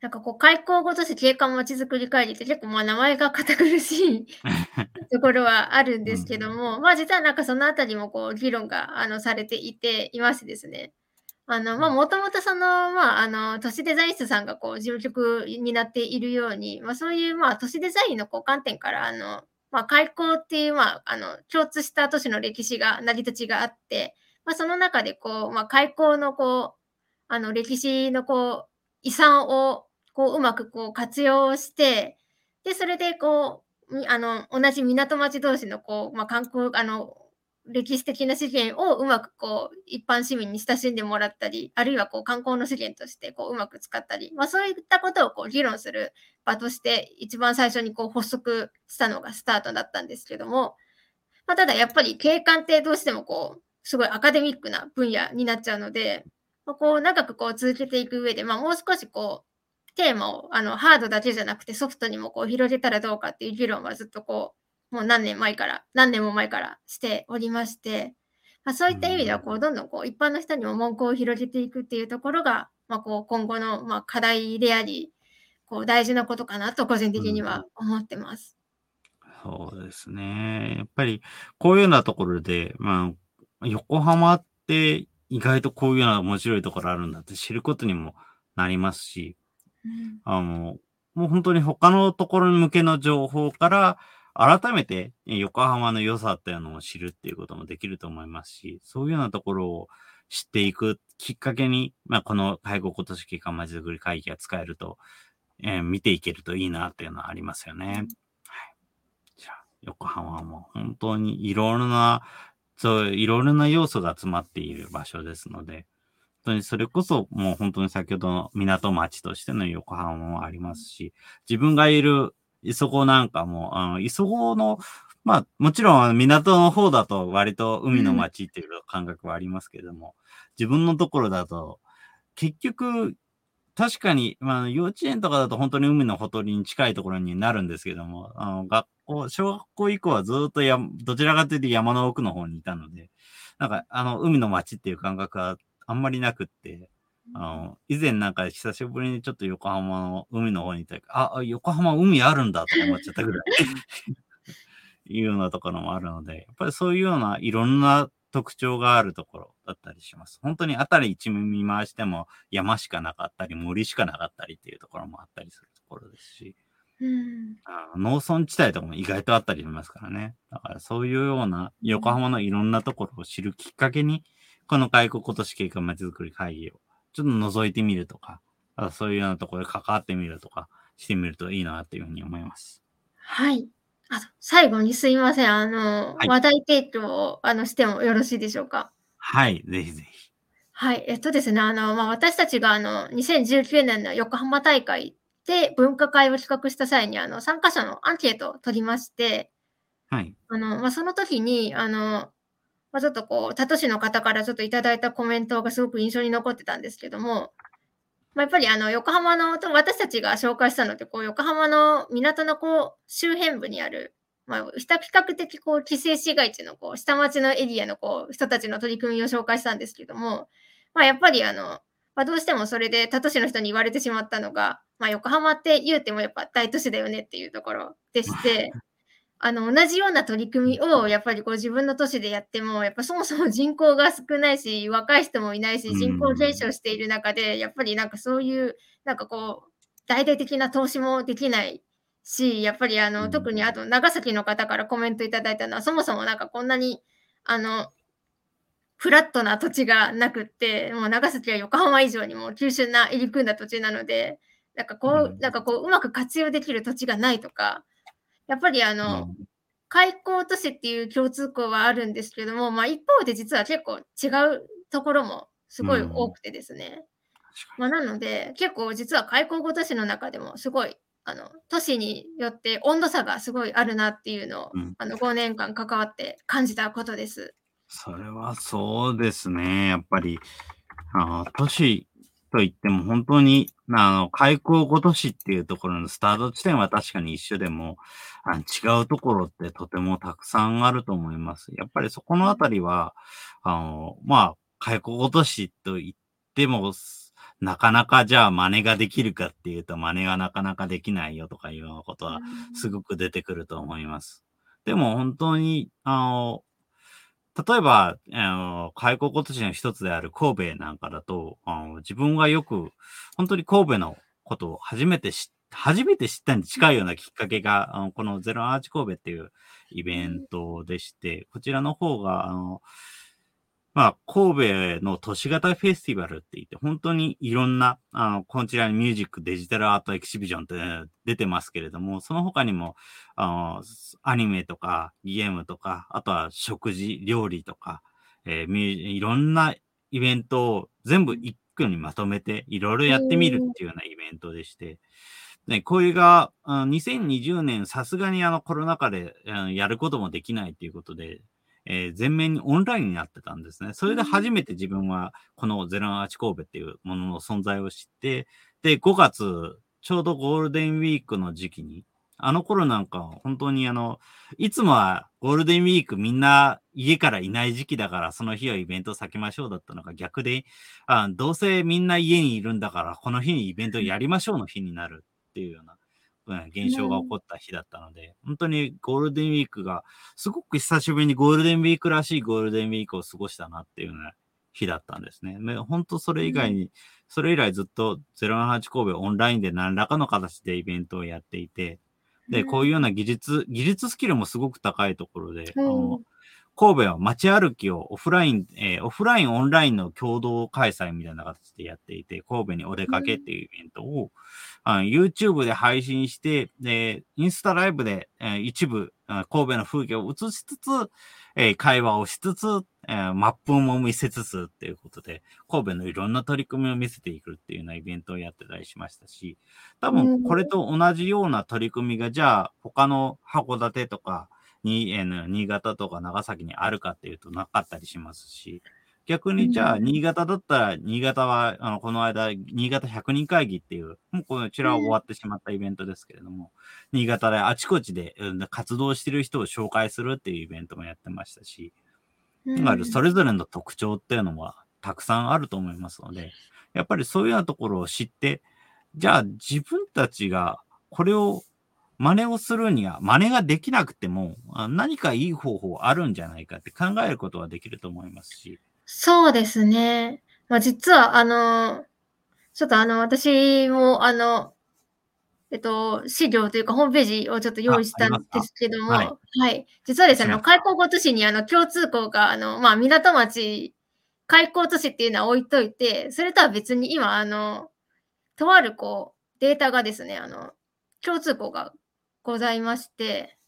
なんかこう、開校ごとし景観まちづくり会議って結構まあ名前が堅苦しい ところはあるんですけども、うん、まあ実はなんかそのあたりもこう議論があのされていていますですね。あの、まあ、もともとその、まあ、あの、都市デザイン室さんがこう、事務局になっているように、まあ、そういう、まあ、都市デザインのこう観点から、あの、まあ、開港っていう、まあ、あの、共通した都市の歴史が、成り立ちがあって、まあ、その中で、こう、まあ、開港の、こう、あの、歴史の、こう、遺産を、こう、うまく、こう、活用して、で、それで、こう、あの、同じ港町同士の、こう、まあ、観光、あの、歴史的な資源をうまくこう一般市民に親しんでもらったり、あるいはこう観光の資源としてこううまく使ったり、まあ、そういったことをこう議論する場として一番最初にこう発足したのがスタートだったんですけども、まあ、ただやっぱり景観ってどうしてもこうすごいアカデミックな分野になっちゃうので、まあ、こう長くこう続けていく上で、まあ、もう少しこうテーマをあのハードだけじゃなくてソフトにもこう広げたらどうかっていう議論はずっとこうもう何年前から、何年も前からしておりまして、まあ、そういった意味では、こう、どんどんこう、一般の人にも文句を広げていくっていうところが、まあ、こう、今後の、まあ、課題であり、こう、大事なことかなと、個人的には思ってます。うん、そうですね。やっぱり、こういうようなところで、まあ、横浜って意外とこういうような面白いところあるんだって知ることにもなりますし、うん、あの、もう本当に他のところに向けの情報から、改めて横浜の良さっていうのを知るっていうこともできると思いますし、そういうようなところを知っていくきっかけに、まあ、この介護今年期間まちづくり会議が使えると、えー、見ていけるといいなっていうのはありますよね。はい。じゃあ、横浜はもう本当にいろいろな、そう、いろいろな要素が詰まっている場所ですので、本当にそれこそもう本当に先ほどの港町としての横浜もありますし、自分がいる磯子なんかも、あの、磯子の、まあ、もちろん港の方だと割と海の町っていう感覚はありますけれども、うん、自分のところだと、結局、確かに、まあ、幼稚園とかだと本当に海のほとりに近いところになるんですけども、あの、学校、小学校以降はずっとや、どちらかというと山の奥の方にいたので、なんか、あの、海の町っていう感覚はあんまりなくって、あの、以前なんか久しぶりにちょっと横浜の海の方にいたあ、横浜海あるんだと思っちゃったぐらい いうようなところもあるので、やっぱりそういうようないろんな特徴があるところだったりします。本当に辺り一面見回しても山しかなかったり森しかなかったりっていうところもあったりするところですし、うん、あ農村地帯とかも意外とあったりしますからね。だからそういうような横浜のいろんなところを知るきっかけに、この外国今年景観まちづくり会議をちょっと覗いてみるとか、そういうようなところで関わってみるとかしてみるといいなっていうふうに思います。はい。あ最後にすいません。あの、はい、話題提供をあのしてもよろしいでしょうか？はい、ぜひぜひ。はい、えっとですね、あの、まあ、私たちがあの、2019年の横浜大会で分科会を企画した際に、あの、参加者のアンケートを取りまして、はい。あの、まあ、その時に、あの、まあ、ちょっとこう、他都市の方からちょっといただいたコメントがすごく印象に残ってたんですけども、まあ、やっぱりあの横浜の、私たちが紹介したのって、こう横浜の港のこう周辺部にある、まあ、比較的こう規制市街地のこう下町のエリアのこう人たちの取り組みを紹介したんですけども、まあ、やっぱりあの、まあ、どうしてもそれで他都市の人に言われてしまったのが、まあ、横浜って言うてもやっぱ大都市だよねっていうところでして、あの同じような取り組みをやっぱりこう自分の都市でやっても、やっぱそもそも人口が少ないし、若い人もいないし、人口減少している中で、やっぱりなんかそういう、なんかこう、大々的な投資もできないし、やっぱりあの、うん。特にあと長崎の方からコメントいただいたのは、そもそもなんかこんなに、あの、フラットな土地がなくって、もう長崎は横浜以上にも急峻な入り組んだ土地なので、なんかこう、うん。なんかこう、うまく活用できる土地がないとか、やっぱりあの、うん開港都市っていう共通項はあるんですけども、まあ、一方で実は結構違うところもすごい多くてですね。まあ、なので、結構実は開港都市の中でもすごい、あの都市によって温度差がすごいあるなっていうのを、うんあの5年間関わって感じたことです。それはそうですね。やっぱり、あー都市といっても本当に、あの、開港ご都市っていうところのスタート地点は確かに一緒でも、あの違うところってとてもたくさんあると思います。やっぱりそこのあたりは、あの、まあ、開港ご都市と言っても、なかなかじゃあ真似ができるかっていうと真似がなかなかできないよとかいうようなことはすごく出てくると思います。でも本当に、あの、例えば、あの、開国都市の一つである神戸なんかだと、あの自分がよく、本当に神戸のことを初めて知っ初めて知ったに近いようなきっかけが、あのこのゼロアーチ神戸っていうイベントでして、こちらの方が、あの、まあ、神戸の都市型フェスティバルって言って、本当にいろんな、あの、こちらにミュージック、デジタルアートエキシビジョンって出てますけれども、その他にも、あの、アニメとか、ゲームとか、あとは食事、料理とか、えーいろんなイベントを全部一挙にまとめて、いろいろやってみるっていうようなイベントでして、ね、これが、2020年、さすがにあのコロナ禍で、やることもできないということで、えー全面にオンラインになってたんですね。それで初めて自分はこのゼロアーチ神戸っていうものの存在を知って、で、5月、ちょうどゴールデンウィークの時期に、あの頃なんか本当にあの、いつもはゴールデンウィークみんな家からいない時期だからその日はイベント避けましょうだったのが逆で、あどうせみんな家にいるんだからこの日にイベントやりましょうの日になるっていうような、うん、現象が起こった日だったので、本当にゴールデンウィークがすごく久しぶりにゴールデンウィークらしいゴールデンウィークを過ごしたなっていうような日だったんですね。ね本当それ以外に、それ以来ずっと08神戸オンラインで何らかの形でイベントをやっていて、で、こういうような技術、技術スキルもすごく高いところで、あの神戸は街歩きをオフライン、えーオフライン、オンラインの共同開催みたいな形でやっていて、神戸にお出かけっていうイベントを、あの YouTube で配信して、で、インスタライブで、えー一部、あ神戸の風景を映しつつ、えー会話をしつつ、えーマップも見せつつっていうことで、神戸のいろんな取り組みを見せていくっていうようなイベントをやってたりしましたし、多分これと同じような取り組みが、じゃあ他の函館とか、に、えー新潟とか長崎にあるかっていうとなかったりしますし、逆にじゃあ、うん新潟だったら、新潟は、あの、この間、新潟100人会議っていう、もうこちらは終わってしまったイベントですけれども、新潟であちこちで、うん活動してる人を紹介するっていうイベントもやってましたし、それぞれの特徴っていうのはたくさんあると思いますので、やっぱりそういうようなところを知って、じゃあ自分たちがこれを真似をするには、真似ができなくても、あ何かいい方法あるんじゃないかって考えることはできると思いますし、そうですね。まあ、実は、あの、ちょっとあの、私も、あの、えっと、資料というか、ホームページをちょっと用意したんですけども、あありますはい。実はですね、あの、開港ご都市にあの共通項が、あの、まあ、港町、開港都市っていうのは置いといて、それとは別に今、あの、とあるこう、データがですね、あの、共通項がございまして、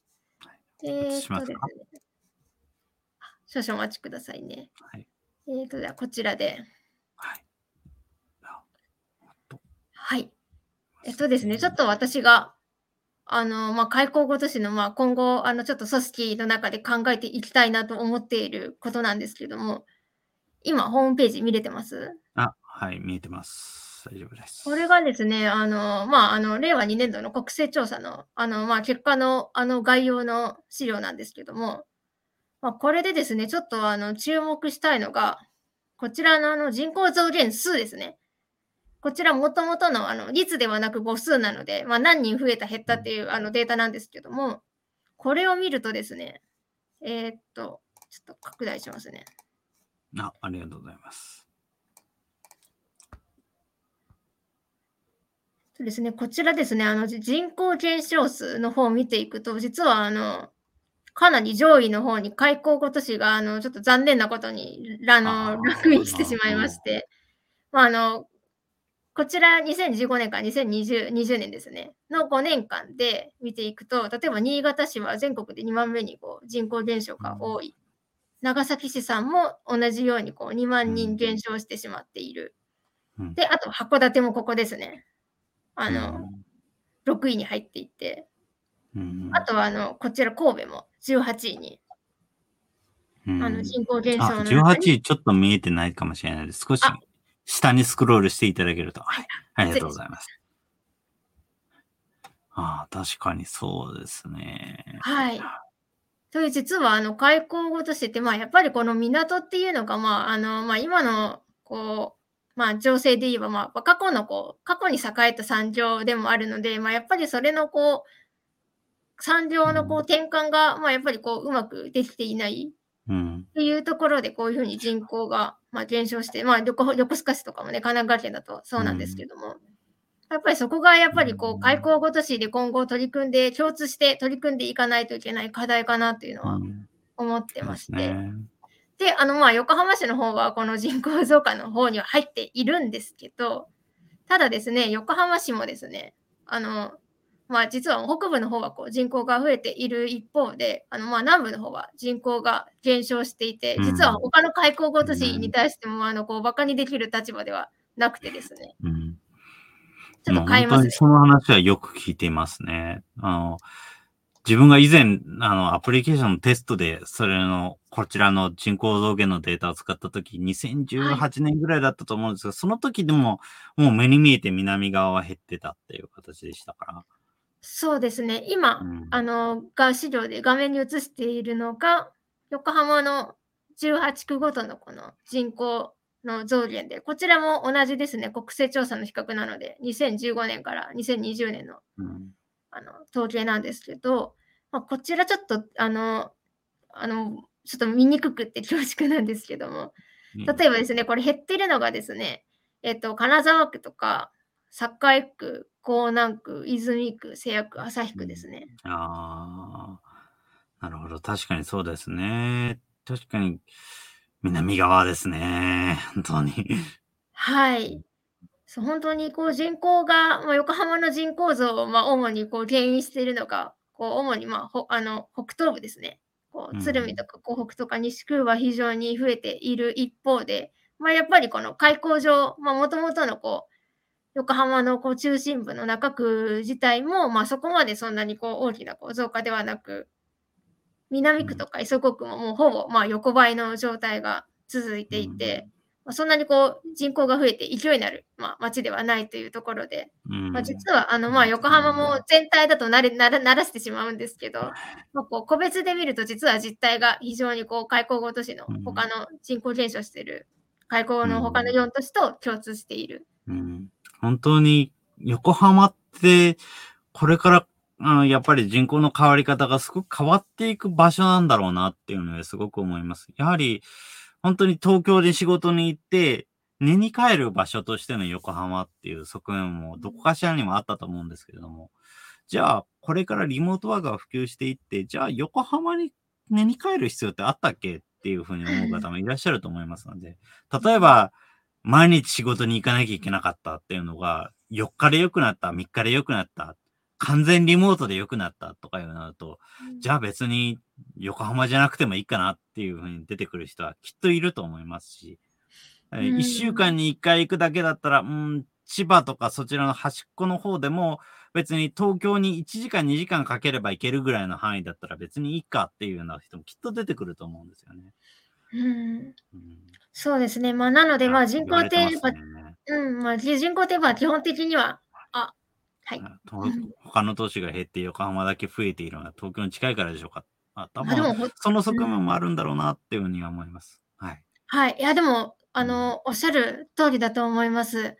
えーっとですしますねか、あ少々お待ちくださいね。はい。えーっと、じゃあこちらで。はい。はい。えっとですね、ちょっと私が、あの、まあ、開港ごとしの、まあ、今後、あの、ちょっと組織の中で考えていきたいなと思っていることなんですけども、今、ホームページ見れてます？あ、はい、見えてます。大丈夫です。これがですね、あの、まあ、あの、令和2年度の国勢調査の、あの、まあ、結果の、あの、概要の資料なんですけども、まあ、これでですね、ちょっと、あの、注目したいのが、こちらの、あの、人口増減数ですね。こちらもともとのあの率ではなく母数なので、まあ、何人増えた減ったっていうあのデータなんですけども、これを見るとですね、えー、っと、ちょっと拡大しますね。あ、ありがとうございます。そうですね、こちらですね、あのじ人口減少数の方を見ていくと、実はあのかなり上位の方に開港ご都市があのちょっと残念なことにあのあー落インしてしまいまして、まあ、あのこちら2015年から2020 20年ですね、の5年間で見ていくと、例えば新潟市は全国で2番目にこう人口減少が多い。長崎市さんも同じようにこう2万人減少してしまっている。うん。で、あと函館もここですね。あの、6位に入っていて、うん、あとはあのこちら神戸も18位に、うんあの人口減少あの中18に位ちょっと見えてないかもしれないです。少しあ下にスクロールしていただけると。はい。ありがとうございます。ああ、確かにそうですね。はい。という実はあの開港ごとしてて、まあ、やっぱりこの港っていうのが、まああのまあ、今のこう、まあ、情勢で言えば、まあ、過去のこう過去に栄えた産業でもあるので、まあ、やっぱりそれのこう産業のこう転換が、まあ、やっぱりこううまくできていないうん。っていうところで、こういうふうに人口が、まあ、減少して、まあ、横横須賀市とかもね、神奈川県だとそうなんですけども、やっぱりそこがやっぱりこう開港ごとしで今後取り組んで、共通して取り組んでいかないといけない課題かなというのはうん。思ってまして、すね。で、あの、まあ、横浜市の方は、この人口増加の方には入っているんですけど、ただですね、横浜市もですね、あの、まあ、実は北部の方はこう人口が増えている一方で、あの、まあ、南部の方は人口が減少していて、うん実は他の開港ご都市に対しても、あの、こう、馬鹿にできる立場ではなくてですね、うん。ちょっと変えますね。本当にその話はよく聞いていますね。あの、自分が以前、あの、アプリケーションのテストで、それの、こちらの人口増減のデータを使ったとき、2018年ぐらいだったと思うんですが、その時でも、もう目に見えて南側は減ってたっていう形でしたから。そうですね、今、うんあの、が資料で画面に映しているのが、横浜の18区ごとのこの人口の増減で、こちらも同じですね、国勢調査の比較なので、2015年から2020年のうん。あの統計なんですけど、まあ、こちらちょっと、あの、あの、ちょっと見にくくって恐縮なんですけども、例えばですね、これ減ってるのがですね、えっと、金沢区とか、栄区、江南区、泉区、瀬谷区、旭区ですね。ああ、なるほど。確かにそうですね。確かに、南側ですね。本当に。はい。そう本当にこう人口が、まあ、横浜の人口増をまあ主にこう牽引しているのが、こう主にまあほあの北東部ですね。こううん鶴見とか湖北とか西区は非常に増えている一方で、まあ、やっぱりこの開港上、もともとのこう横浜のこう中心部の中区自体も、まあ、そこまでそんなにこう大きなこう増加ではなく、南区とか磯子区ももうほぼまあ横ばいの状態が続いていて、まあ、そんなにこう人口が増えて勢いになる、まあ、町ではないというところで、うん。まあ、実はあのまあ横浜も全体だとなれならならしてしまうんですけど、まあ、こう個別で見ると実は実態が非常にこう開港ご都市のうん。他の人口減少している開港の他の4都市と共通している。うん。本当に、横浜って、これから、あのやっぱり人口の変わり方がすごく変わっていく場所なんだろうなっていうのですごく思います。やはり、本当に東京で仕事に行って、寝に帰る場所としての横浜っていう側面もどこかしらにもあったと思うんですけれども、じゃあ、これからリモートワークが普及していって、じゃあ横浜に寝に帰る必要ってあったっけっていうふうに思う方もいらっしゃると思いますので、例えば、毎日仕事に行かなきゃいけなかったっていうのが、4日で良くなった、3日で良くなった、完全リモートで良くなったとかいうのだと、じゃあ別に横浜じゃなくてもいいかなっていうふうに出てくる人はきっといると思いますし、えーうん1週間に1回行くだけだったら、うん、千葉とかそちらの端っこの方でも別に東京に1時間2時間かければ行けるぐらいの範囲だったら別にいいかっていうような人もきっと出てくると思うんですよね。うんうんそうですね。まあ、なので、まあ、人口って、やっぱねうん、まあ、人口ってやっぱ基本的には、あ、はい。と他の都市が減って横浜だけ増えているのは東京に近いからでしょうか。あ多あでもほ分その側面もあるんだろうなっていうふうには思います。はい。はい。いや、でも、あの、おっしゃる通りだと思います。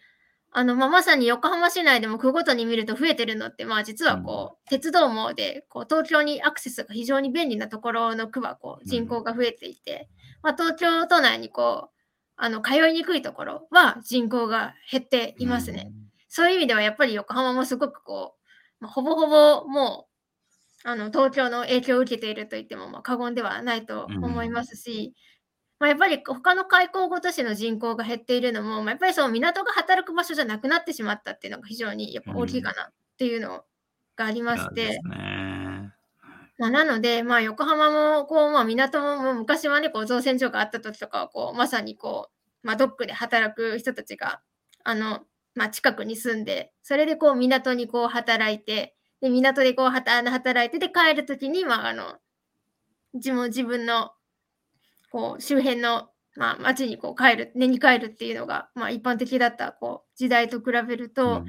あの、まあ、まさに横浜市内でも区ごとに見ると増えてるのって、まあ、実はこう、鉄道網で、こう、東京にアクセスが非常に便利なところの区は、こう、人口が増えていて、まあ、東京都内にこう、あの、通いにくいところは人口が減っていますね。そういう意味では、やっぱり横浜もすごくこう、まあ、ほぼほぼもう、あの、東京の影響を受けていると言っても、まあ、過言ではないと思いますし、まあ、やっぱり他の開港ご都市の人口が減っているのも、まあ、やっぱりその港が働く場所じゃなくなってしまったっていうのが非常にやっぱ大きいかなっていうのがありまして、うん。ね、まあ、なので、まあ、横浜もこう、まあ、港も昔はねこう造船所があった時とかはこうまさにこう、まあ、ドックで働く人たちがあの、まあ、近くに住んでそれでこう港にこう働いてで港でこう働いてで帰る時に、まあ、あの自分自分のこう周辺の、まあ、町にこう帰る、寝に帰るっていうのが、まあ、一般的だったこう時代と比べると、うん、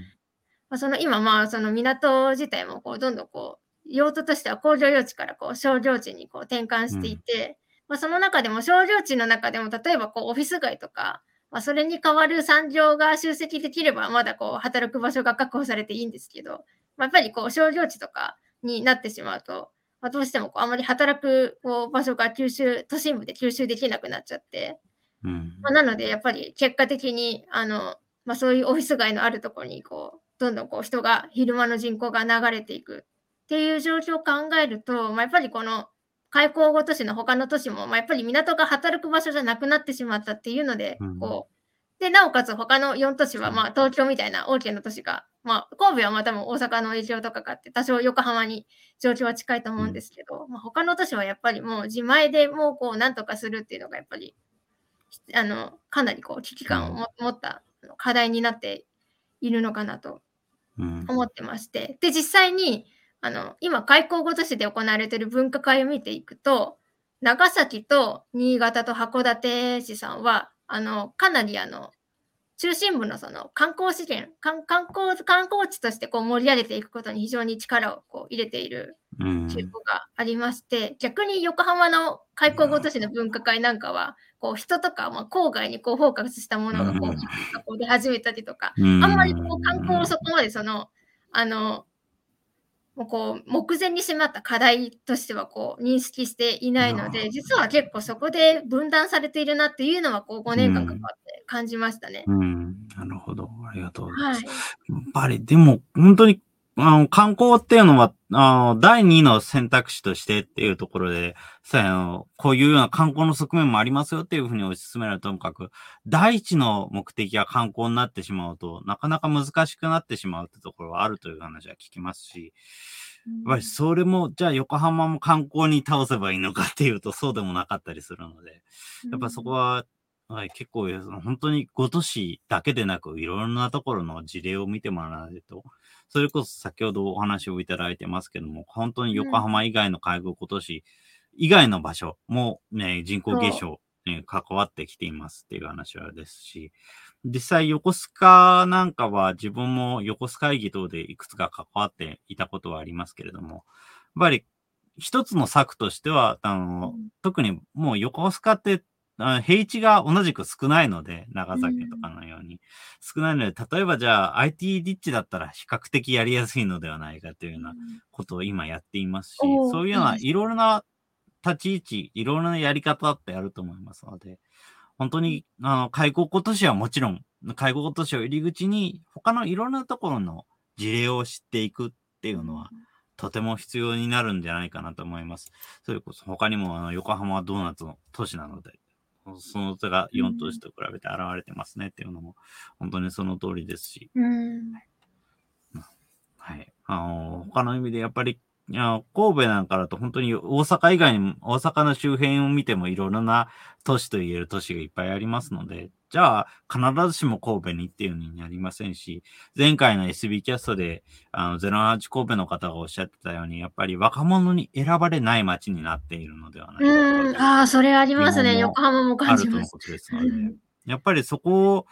まあ、その今、まあ、その港自体もこうどんどんこう用途としては工場用地からこう商業地にこう転換していて、うん、まあ、その中でも商業地の中でも例えばこうオフィス街とか、まあ、それに代わる産業が集積できればまだこう働く場所が確保されていいんですけど、まあ、やっぱりこう商業地とかになってしまうと、まあ、どうしてもこうあまり働くこう場所が吸収、都心部で吸収できなくなっちゃって、うん、まあ、なのでやっぱり結果的にあの、まあ、そういうオフィス街のあるところにこうどんどんこう人が昼間の人口が流れていくっていう状況を考えると、まあ、やっぱりこの開港後都市の他の都市も、まあ、やっぱり港が働く場所じゃなくなってしまったっていうので、こうでなおかつ他の4都市は、まあ、東京みたいな大きな都市がまあ、神戸はまたも大阪の影響とかがあって、多少横浜に状況は近いと思うんですけど、うん、まあ、他の都市はやっぱりもう自前でもうこう、なんとかするっていうのがやっぱり、あの、かなりこう、危機感を持った課題になっているのかなと思ってまして、で、実際に、あの、今、開港ごと市で行われている分科会を見ていくと、長崎と新潟と函館市さんは、あの、かなりあの、中心部のその観光資源、観光観光地としてこう盛り上げていくことに非常に力をこう入れている傾向がありまして、逆に横浜の開港ごと市の分科会なんかは、こう人とか、まあ、郊外にこうフォーカスしたものがこう、出始めたりとか、あんまりこう観光をそこまでその、あの、もうこう目前に迫った課題としてはこう認識していないので、実は結構そこで分断されているなっていうのはこう5年間かかって感じましたね。うん、うん、なるほど。ありがとうございます。はい、やっぱりでも本当にあの観光っていうのはあの第2の選択肢としてっていうところで、さあのこういうような観光の側面もありますよっていうふうに推し進められるともかく、第一の目的が観光になってしまうと、なかなか難しくなってしまうってところはあるという話は聞きますし、やっぱりそれも、じゃあ横浜も観光に倒せばいいのかっていうと、そうでもなかったりするので、やっぱそこは、はい、結構、本当に5都市だけでなく、いろんなところの事例を見てもらわないと、それこそ先ほどお話をいただいてますけども、本当に横浜以外の介護都市以外の場所もね、人口減少に関わってきていますっていう話はですし、実際横須賀なんかは自分も横須賀会議等でいくつか関わっていたことはありますけれども、やっぱり一つの策としては、あの、うん、特にもう横須賀って平地が同じく少ないので、長崎とかのように、うん、少ないので、例えばじゃあ IT リッチだったら比較的やりやすいのではないかというようなことを今やっていますし、うん、そういうようないろいろな立ち位置、いろいろなやり方ってあると思いますので、本当に、あの、介護都市はもちろん、介護都市を入り口に、他のいろんなところの事例を知っていくっていうのは、とても必要になるんじゃないかなと思います。それこそ他にもあの横浜はドーナツの都市なので、その手が4都市と比べて現れてますねっていうのも、本当にその通りですし、はい。あの、他の意味でやっぱりいや、神戸なんかだと本当に大阪以外にも、大阪の周辺を見てもいろいろな都市と言える都市がいっぱいありますので、じゃあ必ずしも神戸にっていうのになりませんし、前回の SB キャストで、あの、08神戸の方がおっしゃってたように、やっぱり若者に選ばれない街になっているのではないかうん、ああ、それありますね。横浜も感じます。あるとのことですので、やっぱりそこを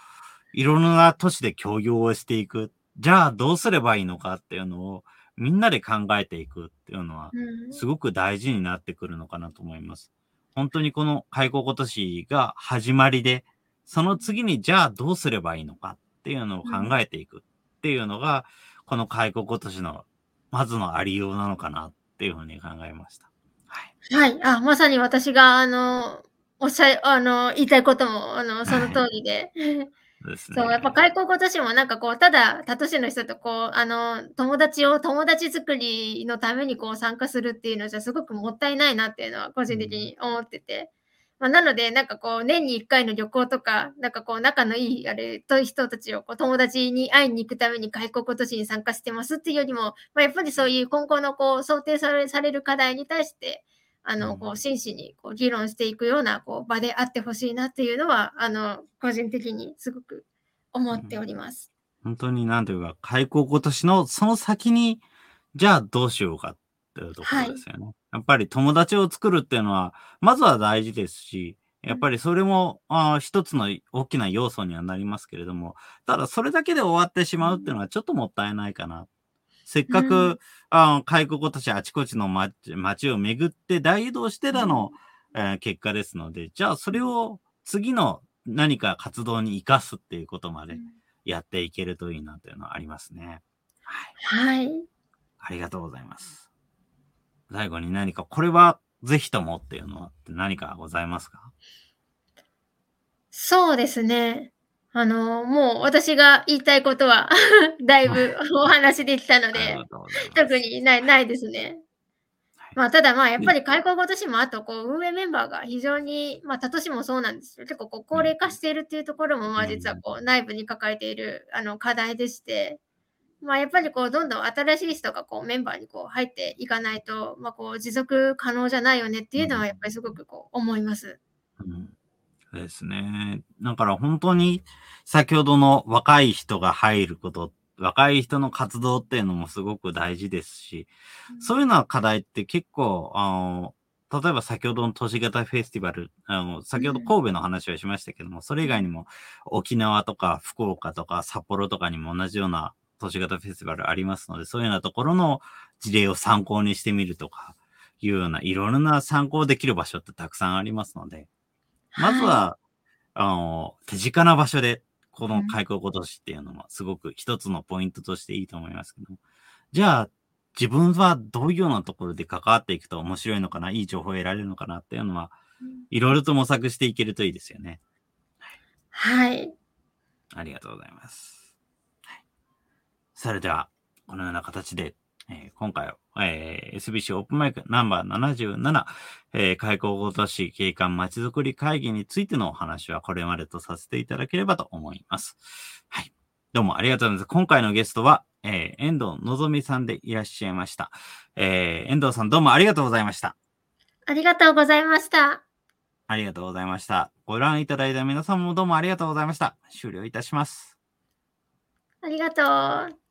いろんな都市で協業をしていく。じゃあどうすればいいのかっていうのを、みんなで考えていくっていうのは、すごく大事になってくるのかなと思います。本当にこの開校今年が始まりで、その次にじゃあどうすればいいのかっっていうのを考えていくっていうのが、この開国今年のまずのありようなのかなっていうふうに考えました。はい。はい。あ、まさに私が、あの、おっしゃ、あの、言いたいことも、あの、その通りで。ですね。そう、やっぱ開校今年もなんかこう、ただ、他都市の人とこう、あの、友達を、友達作りのためにこう参加するっていうのじゃすごくもったいないなっていうのは個人的に思ってて。まあ、なので、なんかこう、年に1回の旅行とか、なんかこう、仲のいい、あれ、と人たちをこう友達に会いに行くために開校今年に参加してますっていうよりも、まあ、やっぱりそういう今後のこう、想定される課題に対して、あの、こう、真摯にこう議論していくようなこう場であってほしいなっていうのは、あの、個人的にすごく思っております。本当になんというか、開校今年のその先に、じゃあどうしようかっていうところですよね。やっぱり友達を作るっていうのは、まずは大事ですし、やっぱりそれも、あ一つの大きな要素にはなりますけれども、ただそれだけで終わってしまうっていうのはちょっともったいないかな。せっかく、うんあ開国今年あちこちの街街を巡って大移動してたの、えー結果ですので、じゃあそれを次の何か活動に生かすっていうことまでやっていけるといいなというのはありますね。はい。はい。ありがとうございます。最後に何か、これはぜひともっていうのは何かございますか？そうですね。あの、もう私が言いたいことは だいぶ お話できたので。特にないないですね。はい。まあ、ただまあ、やっぱり開校ご年もあと、こう、運営メンバーが非常に、まあ、他都市もそうなんですけど、結構こう、高齢化しているっていうところも、まあ、実はこう、内部に抱えている、あの、課題でして、まあ、やっぱりこう、どんどん新しい人がこう、メンバーにこう、入っていかないと、まあ、こう、持続可能じゃないよねっていうのは、やっぱりすごくこう、思います。うんですね。だから本当に先ほどの若い人が入ること、若い人の活動っていうのもすごく大事ですし、そういうのは課題って結構、あの、例えば先ほどの都市型フェスティバル、あの、先ほど神戸の話をしましたけども、それ以外にも沖縄とか福岡とか札幌とかにも同じような都市型フェスティバルありますので、そういうようなところの事例を参考にしてみるとか、いうようないろいろな参考できる場所ってたくさんありますので、まずは、あの、手近な場所で、この開校今年っていうのもすごく一つのポイントとしていいと思いますけども。じゃあ、自分はどういうようなところで関わっていくと面白いのかな、いい情報を得られるのかなっていうのは、いろいろと模索していけるといいですよね。はい。ありがとうございます。はい、それでは、このような形で、えー今回は、えー SBC オープンマイクナンバー77、えー開校ごとし景観まちづくり会議についてのお話はこれまでとさせていただければと思います。はい。どうもありがとうございます。今回のゲストは、えー遠藤のぞみさんでいらっしゃいました。えー遠藤さんどうもありがとうございました。ありがとうございました。ありがとうございました。ご覧いただいた皆さんもどうもありがとうございました。終了いたします。ありがとう。